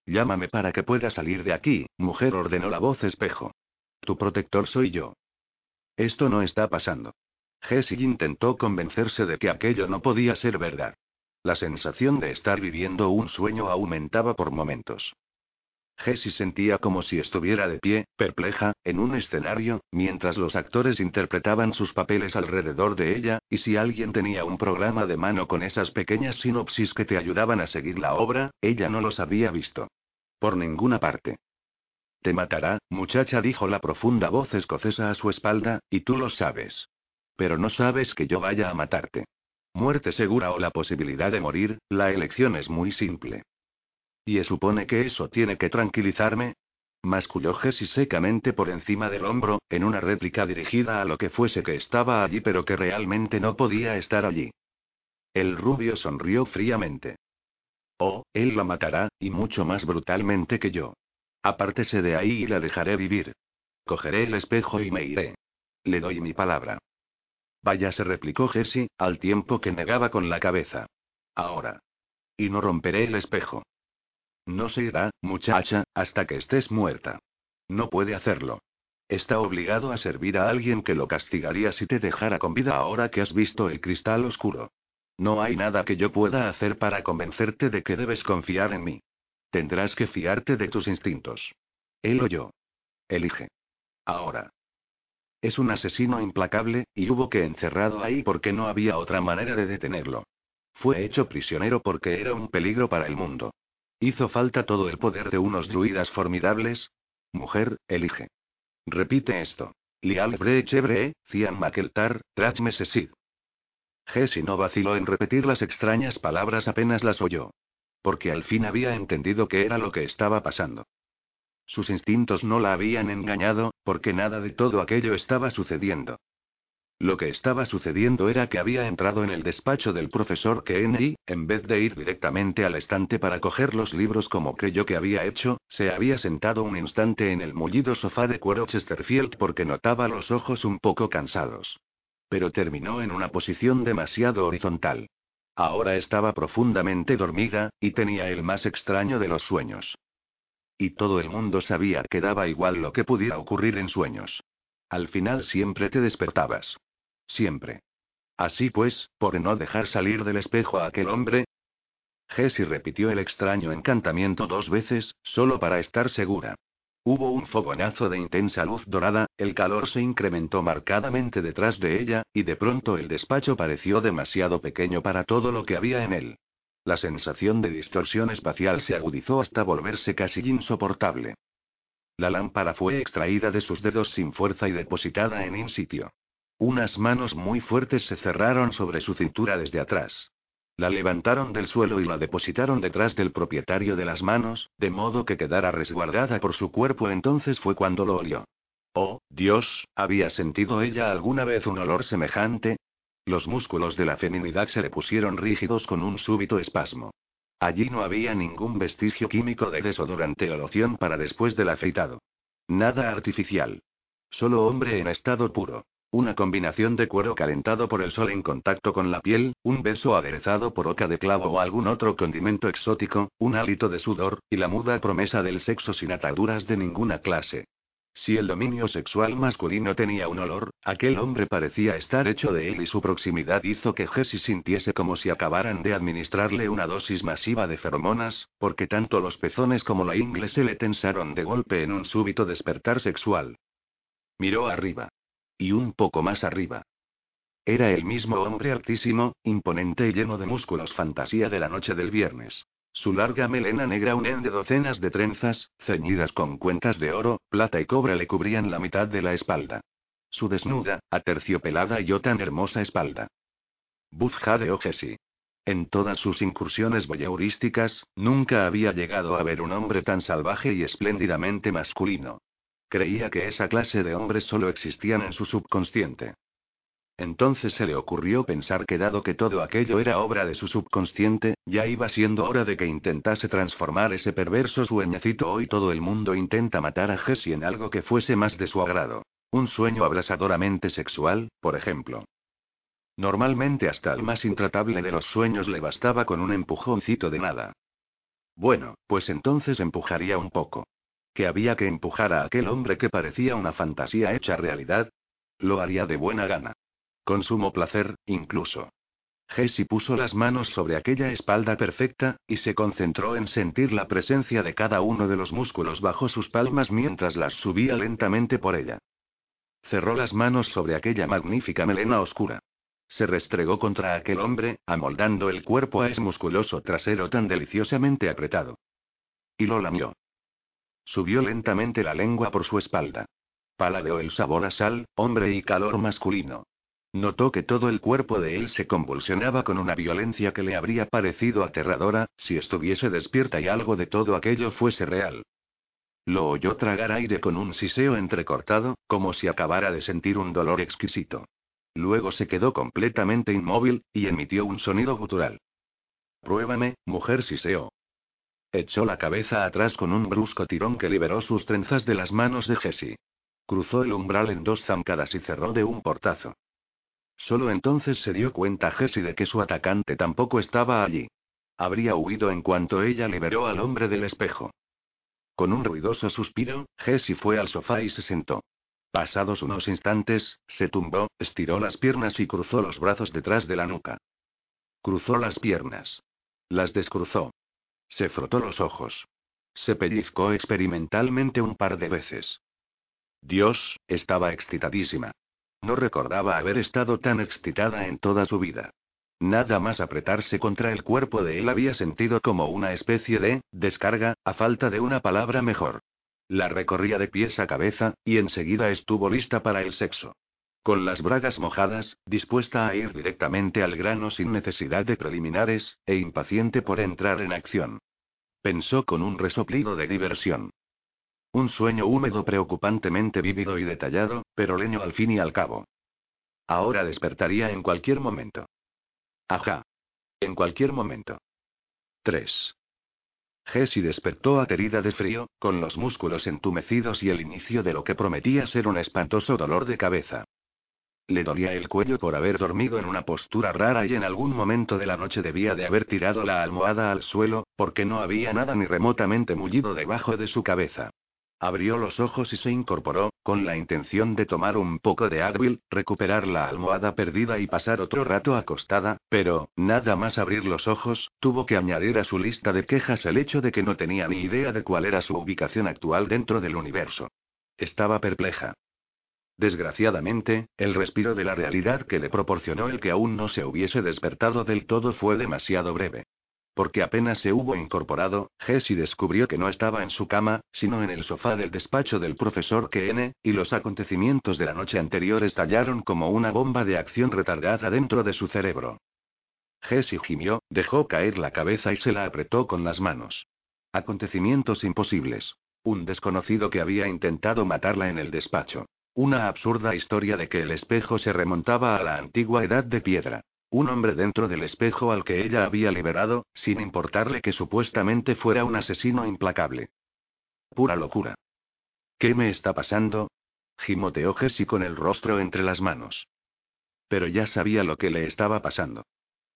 Llámame para que pueda salir de aquí, mujer, ordenó la voz espejo. Tu protector soy yo. Esto no está pasando. Jessie intentó convencerse de que aquello no podía ser verdad. La sensación de estar viviendo un sueño aumentaba por momentos. Jessie sentía como si estuviera de pie, perpleja, en un escenario, mientras los actores interpretaban sus papeles alrededor de ella, y si alguien tenía un programa de mano con esas pequeñas sinopsis que te ayudaban a seguir la obra, ella no los había visto. Por ninguna parte. Te matará, muchacha, dijo la profunda voz escocesa a su espalda, y tú lo sabes. Pero no sabes que yo vaya a matarte. Muerte segura o la posibilidad de morir, la elección es muy simple. ¿Y supone que eso tiene que tranquilizarme? Masculló Jessie secamente por encima del hombro, en una réplica dirigida a lo que fuese que estaba allí pero que realmente no podía estar allí. El rubio sonrió fríamente. Oh, él la matará, y mucho más brutalmente que yo. Apártese de ahí y la dejaré vivir. Cogeré el espejo y me iré. Le doy mi palabra. Vaya, se replicó Jessie, al tiempo que negaba con la cabeza. Ahora. Y no romperé el espejo. No se irá, muchacha, hasta que estés muerta. No puede hacerlo. Está obligado a servir a alguien que lo castigaría si te dejara con vida ahora que has visto el cristal oscuro. No hay nada que yo pueda hacer para convencerte de que debes confiar en mí. Tendrás que fiarte de tus instintos. Él o yo. Elige. Ahora. Es un asesino implacable, y hubo que encerrado ahí porque no había otra manera de detenerlo. Fue hecho prisionero porque era un peligro para el mundo. ¿Hizo falta todo el poder de unos druidas formidables? Mujer, elige. Repite esto. Lial Brechebre, Cian Makeltar, Trach Mesesid. Jessie no vaciló en repetir las extrañas palabras apenas las oyó. Porque al fin había entendido qué era lo que estaba pasando. Sus instintos no la habían engañado, porque nada de todo aquello estaba sucediendo. Lo que estaba sucediendo era que había entrado en el despacho del profesor Kennedy, en vez de ir directamente al estante para coger los libros como creyó que había hecho, se había sentado un instante en el mullido sofá de cuero Chesterfield porque notaba los ojos un poco cansados. Pero terminó en una posición demasiado horizontal. Ahora estaba profundamente dormida, y tenía el más extraño de los sueños. Y todo el mundo sabía que daba igual lo que pudiera ocurrir en sueños. Al final siempre te despertabas. Siempre. Así pues, por no dejar salir del espejo a aquel hombre. Jessie repitió el extraño encantamiento dos veces, solo para estar segura. Hubo un fogonazo de intensa luz dorada, el calor se incrementó marcadamente detrás de ella, y de pronto el despacho pareció demasiado pequeño para todo lo que había en él. La sensación de distorsión espacial se agudizó hasta volverse casi insoportable. La lámpara fue extraída de sus dedos sin fuerza y depositada en in sitio. Unas manos muy fuertes se cerraron sobre su cintura desde atrás. La levantaron del suelo y la depositaron detrás del propietario de las manos, de modo que quedara resguardada por su cuerpo. Entonces fue cuando lo olió. Oh, Dios, ¿había sentido ella alguna vez un olor semejante? Los músculos de la feminidad se le pusieron rígidos con un súbito espasmo. Allí no había ningún vestigio químico de desodorante o loción para después del afeitado. Nada artificial. Solo hombre en estado puro. Una combinación de cuero calentado por el sol en contacto con la piel, un beso aderezado por oca de clavo o algún otro condimento exótico, un hálito de sudor, y la muda promesa del sexo sin ataduras de ninguna clase. Si el dominio sexual masculino tenía un olor, aquel hombre parecía estar hecho de él y su proximidad hizo que Jessie sintiese como si acabaran de administrarle una dosis masiva de feromonas, porque tanto los pezones como la ingle se le tensaron de golpe en un súbito despertar sexual. Miró arriba. Y un poco más arriba. Era el mismo hombre altísimo, imponente y lleno de músculos fantasía de la noche del viernes. Su larga melena negra unida de docenas de trenzas, ceñidas con cuentas de oro, plata y cobre le cubrían la mitad de la espalda. Su desnuda, aterciopelada y yo tan hermosa espalda. Buzz de Jessie. En todas sus incursiones voyeurísticas, nunca había llegado a ver un hombre tan salvaje y espléndidamente masculino. Creía que esa clase de hombres solo existían en su subconsciente. Entonces se le ocurrió pensar que dado que todo aquello era obra de su subconsciente, ya iba siendo hora de que intentase transformar ese perverso sueñecito. Hoy todo el mundo intenta matar a Jessie en algo que fuese más de su agrado. Un sueño abrasadoramente sexual, por ejemplo. Normalmente hasta el más intratable de los sueños le bastaba con un empujoncito de nada. Bueno, pues entonces empujaría un poco que había que empujar a aquel hombre que parecía una fantasía hecha realidad. Lo haría de buena gana. Con sumo placer, incluso. Jessie puso las manos sobre aquella espalda perfecta, y se concentró en sentir la presencia de cada uno de los músculos bajo sus palmas mientras las subía lentamente por ella. Cerró las manos sobre aquella magnífica melena oscura. Se restregó contra aquel hombre, amoldando el cuerpo a ese musculoso trasero tan deliciosamente apretado. Y lo lamió. Subió lentamente la lengua por su espalda. Paladeó el sabor a sal, hombre y calor masculino. Notó que todo el cuerpo de él se convulsionaba con una violencia que le habría parecido aterradora, si estuviese despierta y algo de todo aquello fuese real. Lo oyó tragar aire con un siseo entrecortado, como si acabara de sentir un dolor exquisito. Luego se quedó completamente inmóvil, y emitió un sonido gutural. Pruébame, mujer siseó. Echó la cabeza atrás con un brusco tirón que liberó sus trenzas de las manos de Jessie. Cruzó el umbral en dos zancadas y cerró de un portazo. Solo entonces se dio cuenta Jessie de que su atacante tampoco estaba allí. Habría huido en cuanto ella liberó al hombre del espejo. Con un ruidoso suspiro, Jessie fue al sofá y se sentó. Pasados unos instantes, se tumbó, estiró las piernas y cruzó los brazos detrás de la nuca. Cruzó las piernas. Las descruzó. Se frotó los ojos. Se pellizcó experimentalmente un par de veces. Dios, estaba excitadísima. No recordaba haber estado tan excitada en toda su vida. Nada más apretarse contra el cuerpo de él había sentido como una especie de descarga, a falta de una palabra mejor. La recorría de pies a cabeza, y enseguida estuvo lista para el sexo. Con las bragas mojadas, dispuesta a ir directamente al grano sin necesidad de preliminares, e impaciente por entrar en acción. Pensó con un resoplido de diversión. Un sueño húmedo preocupantemente vívido y detallado, pero leño al fin y al cabo. Ahora despertaría en cualquier momento. Ajá. En cualquier momento. 3. Jessie despertó aterida de frío, con los músculos entumecidos y el inicio de lo que prometía ser un espantoso dolor de cabeza. Le dolía el cuello por haber dormido en una postura rara y en algún momento de la noche debía de haber tirado la almohada al suelo, porque no había nada ni remotamente mullido debajo de su cabeza. Abrió los ojos y se incorporó, con la intención de tomar un poco de Advil, recuperar la almohada perdida y pasar otro rato acostada, pero, nada más abrir los ojos, tuvo que añadir a su lista de quejas el hecho de que no tenía ni idea de cuál era su ubicación actual dentro del universo. Estaba perpleja. Desgraciadamente, el respiro de la realidad que le proporcionó el que aún no se hubiese despertado del todo fue demasiado breve. Porque apenas se hubo incorporado, Jessie descubrió que no estaba en su cama, sino en el sofá del despacho del profesor KN, y los acontecimientos de la noche anterior estallaron como una bomba de acción retardada dentro de su cerebro. Jessie gimió, dejó caer la cabeza y se la apretó con las manos. Acontecimientos imposibles. Un desconocido que había intentado matarla en el despacho. Una absurda historia de que el espejo se remontaba a la antigua edad de piedra. Un hombre dentro del espejo al que ella había liberado, sin importarle que supuestamente fuera un asesino implacable. Pura locura. ¿Qué me está pasando? Gimoteó Jesse con el rostro entre las manos. Pero ya sabía lo que le estaba pasando.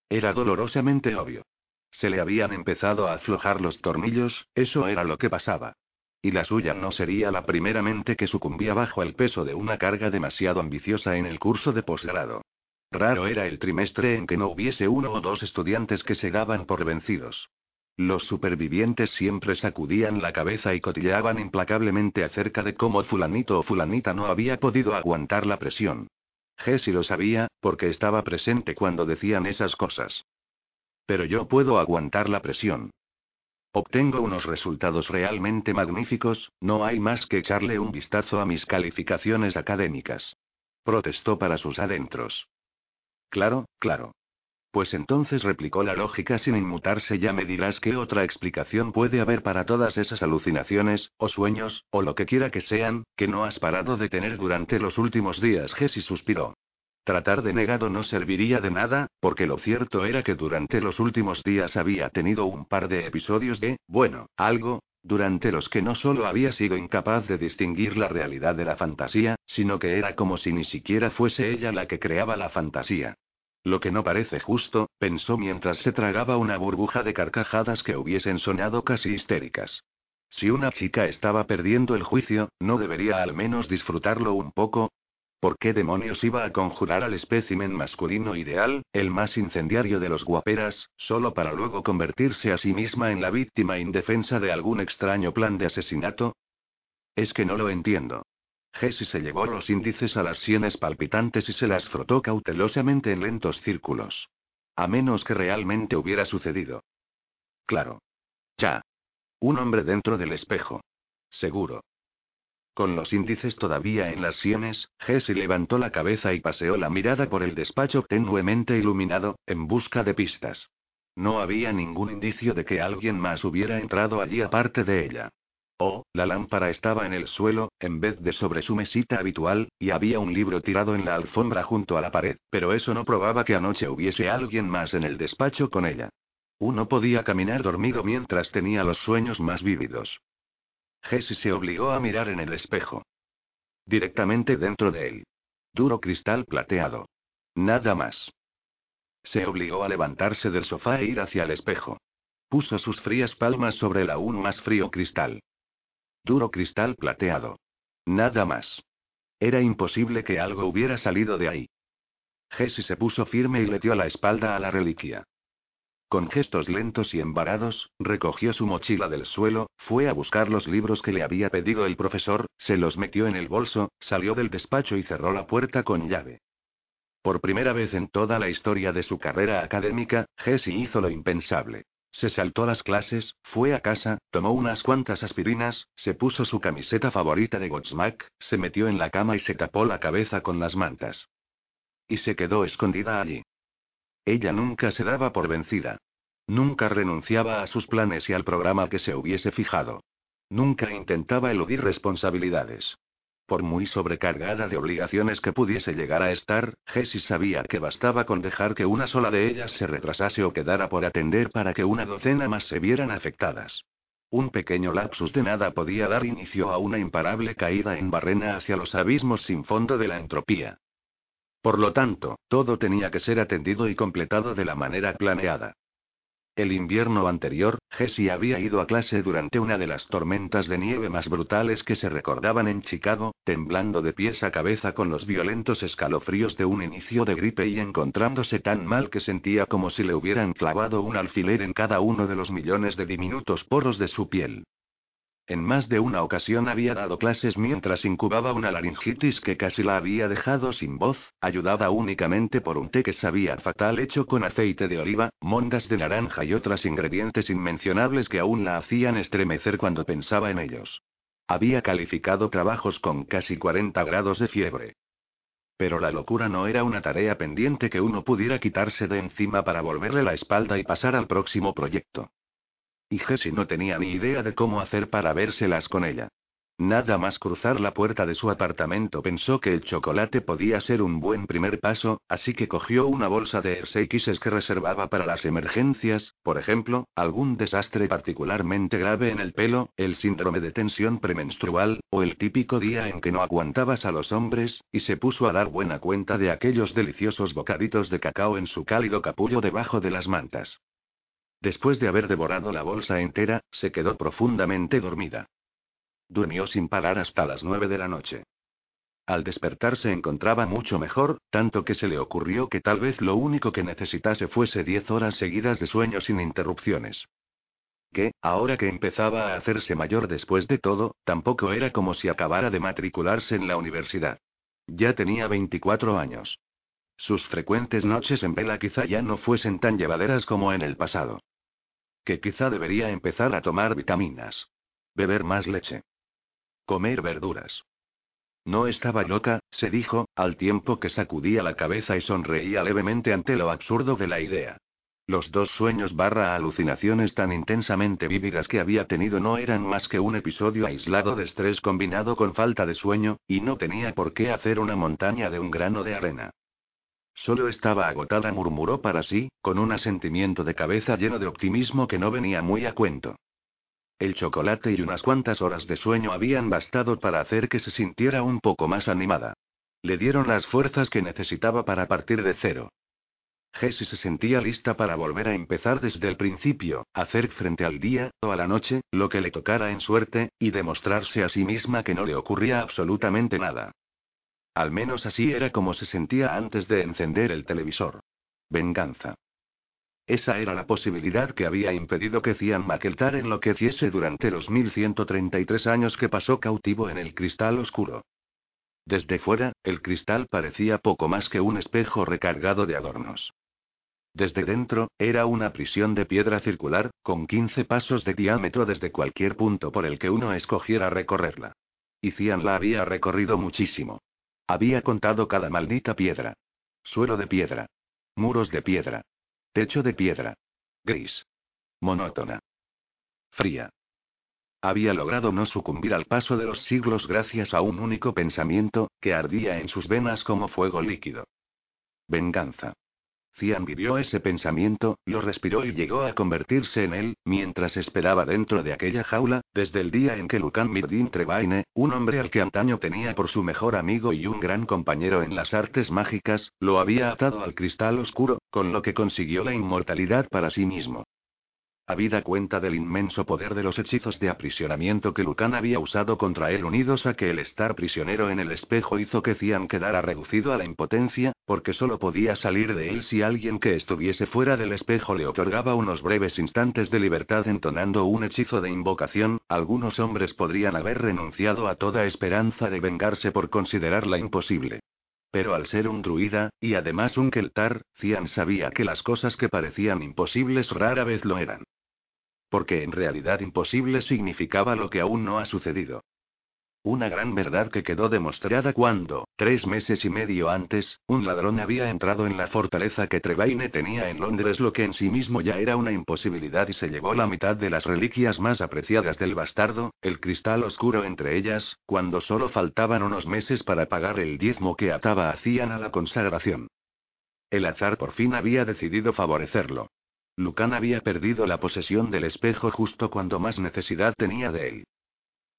Era dolorosamente obvio. Se le habían empezado a aflojar los tornillos, eso era lo que pasaba. Y la suya no sería la primera mente que sucumbía bajo el peso de una carga demasiado ambiciosa en el curso de posgrado. Raro era el trimestre en que no hubiese uno o dos estudiantes que se daban por vencidos. Los supervivientes siempre sacudían la cabeza y cotillaban implacablemente acerca de cómo fulanito o fulanita no había podido aguantar la presión. Jessie lo sabía, porque estaba presente cuando decían esas cosas. Pero yo puedo aguantar la presión. Obtengo unos resultados realmente magníficos, no hay más que echarle un vistazo a mis calificaciones académicas. Protestó para sus adentros. Claro, claro. Pues entonces replicó la lógica sin inmutarse, ya me dirás qué otra explicación puede haber para todas esas alucinaciones, o sueños, o lo que quiera que sean, que no has parado de tener durante los últimos días. Jesse suspiró. Tratar de negado no serviría de nada, porque lo cierto era que durante los últimos días había tenido un par de episodios de, bueno, algo, durante los que no solo había sido incapaz de distinguir la realidad de la fantasía, sino que era como si ni siquiera fuese ella la que creaba la fantasía. Lo que no parece justo, pensó mientras se tragaba una burbuja de carcajadas que hubiesen sonado casi histéricas. Si una chica estaba perdiendo el juicio, ¿no debería al menos disfrutarlo un poco? ¿Por qué demonios iba a conjurar al espécimen masculino ideal, el más incendiario de los guaperas, solo para luego convertirse a sí misma en la víctima indefensa de algún extraño plan de asesinato? Es que no lo entiendo. Jessie se llevó los índices a las sienes palpitantes y se las frotó cautelosamente en lentos círculos. A menos que realmente hubiera sucedido. Claro. Ya. Un hombre dentro del espejo. Seguro. Con los índices todavía en las sienes, Jessie levantó la cabeza y paseó la mirada por el despacho tenuemente iluminado, en busca de pistas. No había ningún indicio de que alguien más hubiera entrado allí aparte de ella. Oh, la lámpara estaba en el suelo, en vez de sobre su mesita habitual, y había un libro tirado en la alfombra junto a la pared, pero eso no probaba que anoche hubiese alguien más en el despacho con ella. Uno podía caminar dormido mientras tenía los sueños más vívidos. Jessie se obligó a mirar en el espejo. Directamente dentro de él. Duro cristal plateado. Nada más. Se obligó a levantarse del sofá e ir hacia el espejo. Puso sus frías palmas sobre el aún más frío cristal. Duro cristal plateado. Nada más. Era imposible que algo hubiera salido de ahí. Jessie se puso firme y le dio la espalda a la reliquia. Con gestos lentos y embarados, recogió su mochila del suelo, fue a buscar los libros que le había pedido el profesor, se los metió en el bolso, salió del despacho y cerró la puerta con llave. Por primera vez en toda la historia de su carrera académica, Jessie hizo lo impensable. Se saltó las clases, fue a casa, tomó unas cuantas aspirinas, se puso su camiseta favorita de Godsmack, se metió en la cama y se tapó la cabeza con las mantas. Y se quedó escondida allí. Ella nunca se daba por vencida. Nunca renunciaba a sus planes y al programa que se hubiese fijado. Nunca intentaba eludir responsabilidades. Por muy sobrecargada de obligaciones que pudiese llegar a estar, Jessie sabía que bastaba con dejar que una sola de ellas se retrasase o quedara por atender para que una docena más se vieran afectadas. Un pequeño lapsus de nada podía dar inicio a una imparable caída en barrena hacia los abismos sin fondo de la entropía. Por lo tanto, todo tenía que ser atendido y completado de la manera planeada. El invierno anterior, Jessie había ido a clase durante una de las tormentas de nieve más brutales que se recordaban en Chicago, temblando de pies a cabeza con los violentos escalofríos de un inicio de gripe y encontrándose tan mal que sentía como si le hubieran clavado un alfiler en cada uno de los millones de diminutos poros de su piel. En más de una ocasión había dado clases mientras incubaba una laringitis que casi la había dejado sin voz, ayudada únicamente por un té que sabía fatal hecho con aceite de oliva, mondas de naranja y otros ingredientes inmencionables que aún la hacían estremecer cuando pensaba en ellos. Había calificado trabajos con casi 40 grados de fiebre. Pero la locura no era una tarea pendiente que uno pudiera quitarse de encima para volverle la espalda y pasar al próximo proyecto. Y Jessie no tenía ni idea de cómo hacer para vérselas con ella. Nada más cruzar la puerta de su apartamento pensó que el chocolate podía ser un buen primer paso, así que cogió una bolsa de Hershey que reservaba para las emergencias, por ejemplo, algún desastre particularmente grave en el pelo, el síndrome de tensión premenstrual, o el típico día en que no aguantabas a los hombres, y se puso a dar buena cuenta de aquellos deliciosos bocaditos de cacao en su cálido capullo debajo de las mantas. Después de haber devorado la bolsa entera, se quedó profundamente dormida. Durmió sin parar hasta las nueve de la noche. Al despertar se encontraba mucho mejor, tanto que se le ocurrió que tal vez lo único que necesitase fuese diez horas seguidas de sueño sin interrupciones. Que, ahora que empezaba a hacerse mayor después de todo, tampoco era como si acabara de matricularse en la universidad. Ya tenía 24 años. Sus frecuentes noches en vela quizá ya no fuesen tan llevaderas como en el pasado. Que quizá debería empezar a tomar vitaminas. Beber más leche. Comer verduras. No estaba loca, se dijo, al tiempo que sacudía la cabeza y sonreía levemente ante lo absurdo de la idea. Los dos sueños barra alucinaciones tan intensamente vívidas que había tenido no eran más que un episodio aislado de estrés combinado con falta de sueño, y no tenía por qué hacer una montaña de un grano de arena. Solo estaba agotada, murmuró para sí, con un asentimiento de cabeza lleno de optimismo que no venía muy a cuento. El chocolate y unas cuantas horas de sueño habían bastado para hacer que se sintiera un poco más animada. Le dieron las fuerzas que necesitaba para partir de cero. Jessie se sentía lista para volver a empezar desde el principio, hacer frente al día, o a la noche, lo que le tocara en suerte, y demostrarse a sí misma que no le ocurría absolutamente nada. Al menos así era como se sentía antes de encender el televisor. Venganza. Esa era la posibilidad que había impedido que Cian McEltar enloqueciese durante los 1133 años que pasó cautivo en el cristal oscuro. Desde fuera, el cristal parecía poco más que un espejo recargado de adornos. Desde dentro, era una prisión de piedra circular, con 15 pasos de diámetro desde cualquier punto por el que uno escogiera recorrerla. Y Cian la había recorrido muchísimo. Había contado cada maldita piedra. Suelo de piedra. Muros de piedra. Techo de piedra. Gris. Monótona. Fría. Había logrado no sucumbir al paso de los siglos gracias a un único pensamiento, que ardía en sus venas como fuego líquido. Venganza. Cian vivió ese pensamiento, lo respiró y llegó a convertirse en él, mientras esperaba dentro de aquella jaula, desde el día en que Lucan Mirdin Trevaine, un hombre al que antaño tenía por su mejor amigo y un gran compañero en las artes mágicas, lo había atado al cristal oscuro, con lo que consiguió la inmortalidad para sí mismo. Habida cuenta del inmenso poder de los hechizos de aprisionamiento que Lucan había usado contra él unidos a que el estar prisionero en el espejo hizo que Cian quedara reducido a la impotencia, porque solo podía salir de él si alguien que estuviese fuera del espejo le otorgaba unos breves instantes de libertad entonando un hechizo de invocación, algunos hombres podrían haber renunciado a toda esperanza de vengarse por considerarla imposible. Pero al ser un druida, y además un keltar, Cian sabía que las cosas que parecían imposibles rara vez lo eran. Porque en realidad imposible significaba lo que aún no ha sucedido. Una gran verdad que quedó demostrada cuando, tres meses y medio antes, un ladrón había entrado en la fortaleza que Trevaine tenía en Londres, lo que en sí mismo ya era una imposibilidad y se llevó la mitad de las reliquias más apreciadas del bastardo, el cristal oscuro entre ellas, cuando solo faltaban unos meses para pagar el diezmo que ataba hacían a la consagración. El azar por fin había decidido favorecerlo. Lucan había perdido la posesión del espejo justo cuando más necesidad tenía de él.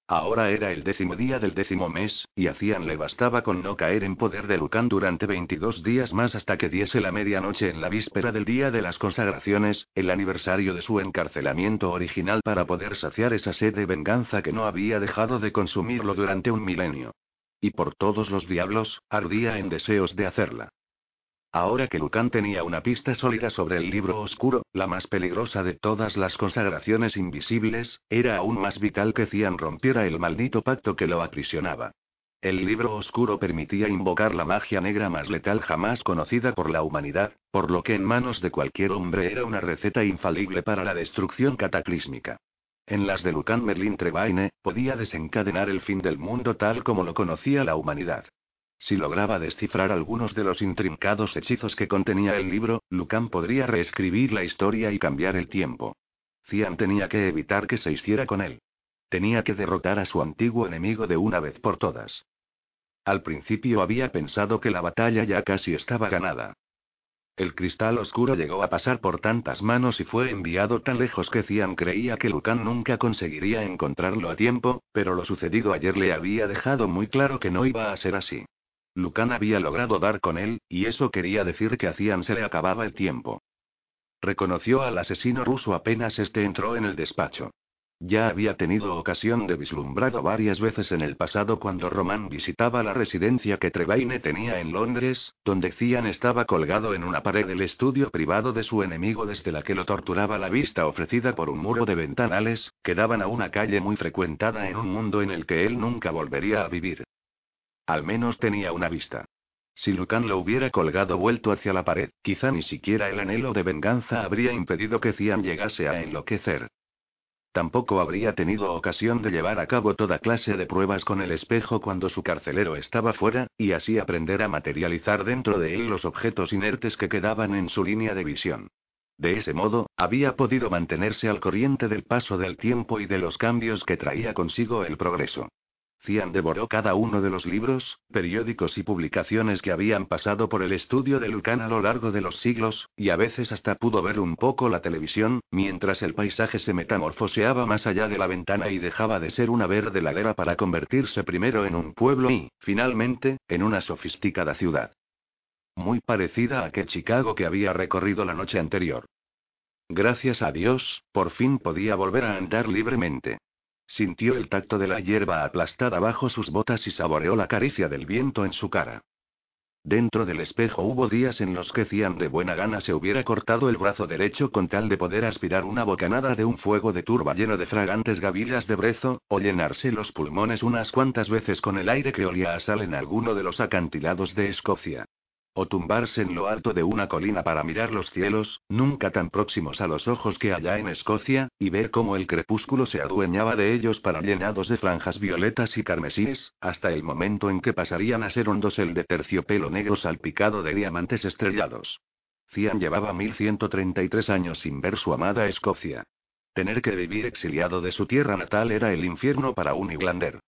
Ahora era el décimo día del décimo mes, y a Cian le bastaba con no caer en poder de Lucan durante 22 días más hasta que diese la medianoche en la víspera del día de las consagraciones, el aniversario de su encarcelamiento original para poder saciar esa sed de venganza que no había dejado de consumirlo durante un milenio. Y por todos los diablos, ardía en deseos de hacerla. Ahora que Lucan tenía una pista sólida sobre el libro oscuro, la más peligrosa de todas las consagraciones invisibles, era aún más vital que Cian rompiera el maldito pacto que lo aprisionaba. El libro oscuro permitía invocar la magia negra más letal jamás conocida por la humanidad, por lo que en manos de cualquier hombre era una receta infalible para la destrucción cataclísmica. En las de Lucan Merlin Trevaine, podía desencadenar el fin del mundo tal como lo conocía la humanidad. Si lograba descifrar algunos de los intrincados hechizos que contenía el libro, Lucan podría reescribir la historia y cambiar el tiempo. Cian tenía que evitar que se hiciera con él. Tenía que derrotar a su antiguo enemigo de una vez por todas. Al principio había pensado que la batalla ya casi estaba ganada. El cristal oscuro llegó a pasar por tantas manos y fue enviado tan lejos que Cian creía que Lucan nunca conseguiría encontrarlo a tiempo, pero lo sucedido ayer le había dejado muy claro que no iba a ser así. Lucan había logrado dar con él, y eso quería decir que a Cian se le acababa el tiempo. Reconoció al asesino ruso apenas este entró en el despacho. Ya había tenido ocasión de vislumbrarlo varias veces en el pasado cuando Román visitaba la residencia que Trevaine tenía en Londres, donde Cian estaba colgado en una pared del estudio privado de su enemigo desde la que lo torturaba la vista ofrecida por un muro de ventanales, que daban a una calle muy frecuentada en un mundo en el que él nunca volvería a vivir. Al menos tenía una vista. Si Lucan lo hubiera colgado vuelto hacia la pared, quizá ni siquiera el anhelo de venganza habría impedido que Cian llegase a enloquecer. Tampoco habría tenido ocasión de llevar a cabo toda clase de pruebas con el espejo cuando su carcelero estaba fuera, y así aprender a materializar dentro de él los objetos inertes que quedaban en su línea de visión. De ese modo, había podido mantenerse al corriente del paso del tiempo y de los cambios que traía consigo el progreso. Cian devoró cada uno de los libros, periódicos y publicaciones que habían pasado por el estudio de Lucan a lo largo de los siglos, y a veces hasta pudo ver un poco la televisión, mientras el paisaje se metamorfoseaba más allá de la ventana y dejaba de ser una verde ladera para convertirse primero en un pueblo y, finalmente, en una sofisticada ciudad. Muy parecida a aquel Chicago que había recorrido la noche anterior. Gracias a Dios, por fin podía volver a andar libremente. Sintió el tacto de la hierba aplastada bajo sus botas y saboreó la caricia del viento en su cara. Dentro del espejo hubo días en los que Cian de buena gana se hubiera cortado el brazo derecho con tal de poder aspirar una bocanada de un fuego de turba lleno de fragantes gavillas de brezo, o llenarse los pulmones unas cuantas veces con el aire que olía a sal en alguno de los acantilados de Escocia. O tumbarse en lo alto de una colina para mirar los cielos, nunca tan próximos a los ojos que allá en Escocia, y ver cómo el crepúsculo se adueñaba de ellos para llenados de franjas violetas y carmesíes, hasta el momento en que pasarían a ser un dosel de terciopelo negro salpicado de diamantes estrellados. Cian llevaba 1133 años sin ver su amada Escocia. Tener que vivir exiliado de su tierra natal era el infierno para un Iglander.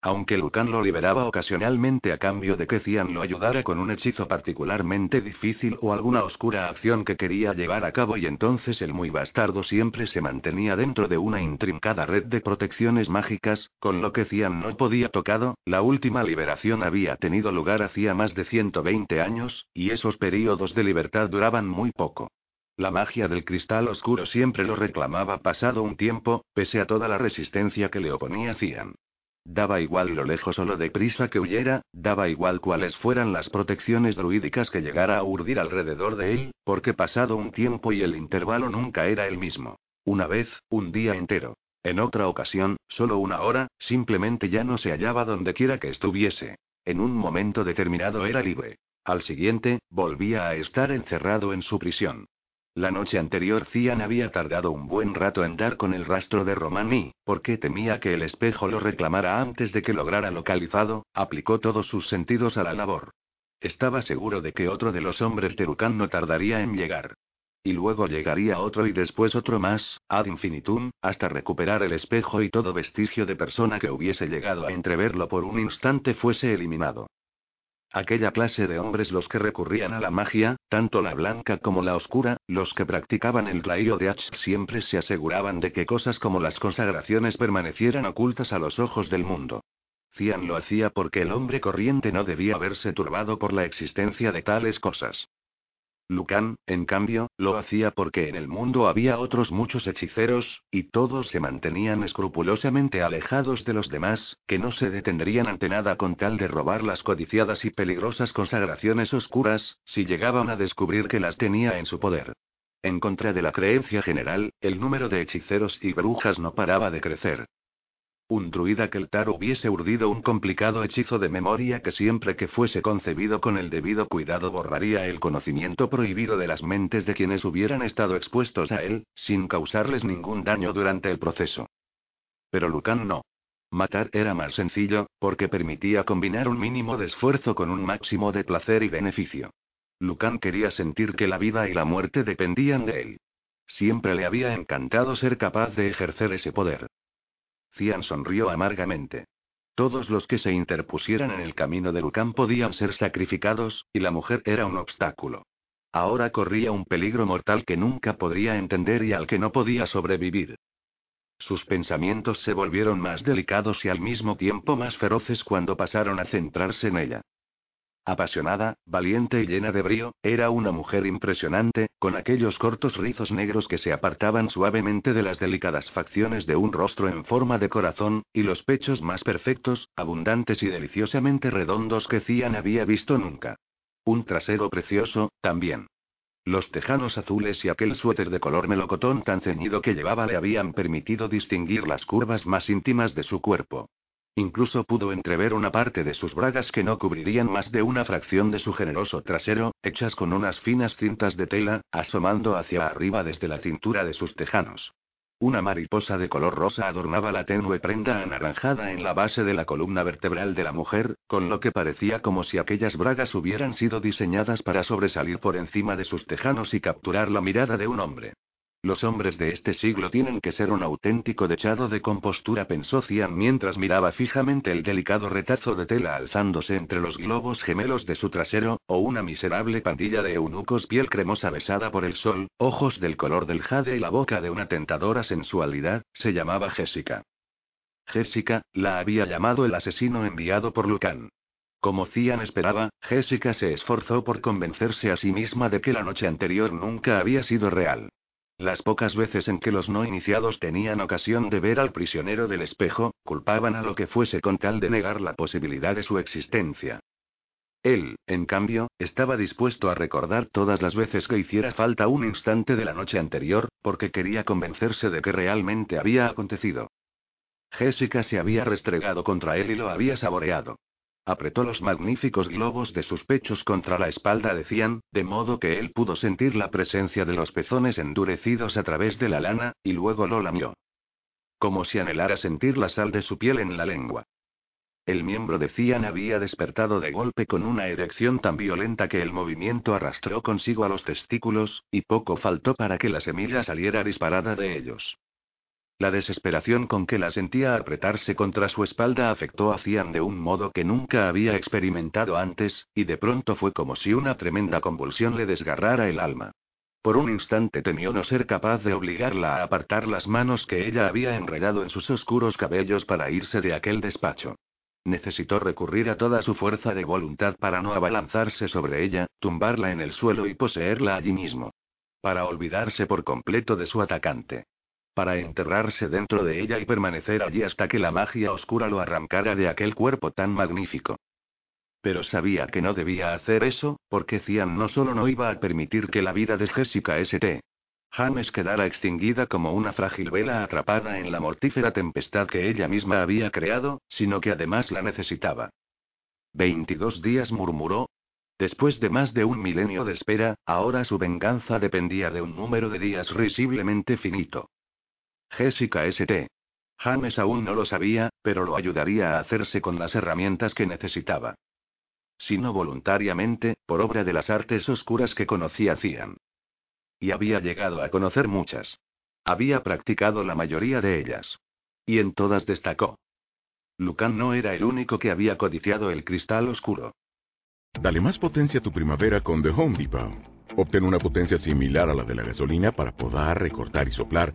Aunque Lucan lo liberaba ocasionalmente a cambio de que Cian lo ayudara con un hechizo particularmente difícil o alguna oscura acción que quería llevar a cabo y entonces el muy bastardo siempre se mantenía dentro de una intrincada red de protecciones mágicas, con lo que Cian no podía tocado, la última liberación había tenido lugar hacía más de 120 años, y esos períodos de libertad duraban muy poco. La magia del cristal oscuro siempre lo reclamaba pasado un tiempo, pese a toda la resistencia que le oponía Cian. Daba igual lo lejos o lo deprisa que huyera, daba igual cuáles fueran las protecciones druídicas que llegara a urdir alrededor de él, porque pasado un tiempo y el intervalo nunca era el mismo. Una vez, un día entero. En otra ocasión, solo una hora, simplemente ya no se hallaba donde quiera que estuviese. En un momento determinado era libre. Al siguiente, volvía a estar encerrado en su prisión. La noche anterior Cian había tardado un buen rato en dar con el rastro de Romani, porque temía que el espejo lo reclamara antes de que lograra localizado, aplicó todos sus sentidos a la labor. Estaba seguro de que otro de los hombres de Rukan no tardaría en llegar. Y luego llegaría otro y después otro más, ad infinitum, hasta recuperar el espejo y todo vestigio de persona que hubiese llegado a entreverlo por un instante fuese eliminado. Aquella clase de hombres los que recurrían a la magia, tanto la blanca como la oscura, los que practicaban el rayo de H siempre se aseguraban de que cosas como las consagraciones permanecieran ocultas a los ojos del mundo. Cian lo hacía porque el hombre corriente no debía verse turbado por la existencia de tales cosas. Lucan, en cambio, lo hacía porque en el mundo había otros muchos hechiceros, y todos se mantenían escrupulosamente alejados de los demás, que no se detendrían ante nada con tal de robar las codiciadas y peligrosas consagraciones oscuras, si llegaban a descubrir que las tenía en su poder. En contra de la creencia general, el número de hechiceros y brujas no paraba de crecer. Un druida keltar hubiese urdido un complicado hechizo de memoria que siempre que fuese concebido con el debido cuidado borraría el conocimiento prohibido de las mentes de quienes hubieran estado expuestos a él, sin causarles ningún daño durante el proceso. Pero Lucan no. Matar era más sencillo, porque permitía combinar un mínimo de esfuerzo con un máximo de placer y beneficio. Lucan quería sentir que la vida y la muerte dependían de él. Siempre le había encantado ser capaz de ejercer ese poder. Cian sonrió amargamente. Todos los que se interpusieran en el camino de Lucan podían ser sacrificados, y la mujer era un obstáculo. Ahora corría un peligro mortal que nunca podría entender y al que no podía sobrevivir. Sus pensamientos se volvieron más delicados y al mismo tiempo más feroces cuando pasaron a centrarse en ella. Apasionada, valiente y llena de brío, era una mujer impresionante, con aquellos cortos rizos negros que se apartaban suavemente de las delicadas facciones de un rostro en forma de corazón, y los pechos más perfectos, abundantes y deliciosamente redondos que Cian había visto nunca. Un trasero precioso, también. Los tejanos azules y aquel suéter de color melocotón tan ceñido que llevaba le habían permitido distinguir las curvas más íntimas de su cuerpo. Incluso pudo entrever una parte de sus bragas que no cubrirían más de una fracción de su generoso trasero, hechas con unas finas cintas de tela, asomando hacia arriba desde la cintura de sus tejanos. Una mariposa de color rosa adornaba la tenue prenda anaranjada en la base de la columna vertebral de la mujer, con lo que parecía como si aquellas bragas hubieran sido diseñadas para sobresalir por encima de sus tejanos y capturar la mirada de un hombre. Los hombres de este siglo tienen que ser un auténtico dechado de compostura, pensó Cian mientras miraba fijamente el delicado retazo de tela alzándose entre los globos gemelos de su trasero, o una miserable pandilla de eunucos piel cremosa besada por el sol, ojos del color del jade y la boca de una tentadora sensualidad, se llamaba Jessica. Jessica, la había llamado el asesino enviado por Lucan. Como Cian esperaba, Jessica se esforzó por convencerse a sí misma de que la noche anterior nunca había sido real. Las pocas veces en que los no iniciados tenían ocasión de ver al prisionero del espejo, culpaban a lo que fuese con tal de negar la posibilidad de su existencia. Él, en cambio, estaba dispuesto a recordar todas las veces que hiciera falta un instante de la noche anterior, porque quería convencerse de que realmente había acontecido. Jessica se había restregado contra él y lo había saboreado. Apretó los magníficos globos de sus pechos contra la espalda de Cian, de modo que él pudo sentir la presencia de los pezones endurecidos a través de la lana, y luego lo lamió. Como si anhelara sentir la sal de su piel en la lengua. El miembro de Cian había despertado de golpe con una erección tan violenta que el movimiento arrastró consigo a los testículos, y poco faltó para que la semilla saliera disparada de ellos. La desesperación con que la sentía apretarse contra su espalda afectó a Cian de un modo que nunca había experimentado antes, y de pronto fue como si una tremenda convulsión le desgarrara el alma. Por un instante temió no ser capaz de obligarla a apartar las manos que ella había enredado en sus oscuros cabellos para irse de aquel despacho. Necesitó recurrir a toda su fuerza de voluntad para no abalanzarse sobre ella, tumbarla en el suelo y poseerla allí mismo. Para olvidarse por completo de su atacante para enterrarse dentro de ella y permanecer allí hasta que la magia oscura lo arrancara de aquel cuerpo tan magnífico. Pero sabía que no debía hacer eso, porque Cian no solo no iba a permitir que la vida de Jessica St. James quedara extinguida como una frágil vela atrapada en la mortífera tempestad que ella misma había creado, sino que además la necesitaba. Veintidós días murmuró. Después de más de un milenio de espera, ahora su venganza dependía de un número de días risiblemente finito. Jessica St. James aún no lo sabía, pero lo ayudaría a hacerse con las herramientas que necesitaba. Si no voluntariamente, por obra de las artes oscuras que conocía Cian. Y había llegado a conocer muchas. Había practicado la mayoría de ellas. Y en todas destacó. Lucan no era el único que había codiciado el cristal oscuro. Dale más potencia a tu primavera con The Home Depot. Obtén una potencia similar a la de la gasolina para podar, recortar y soplar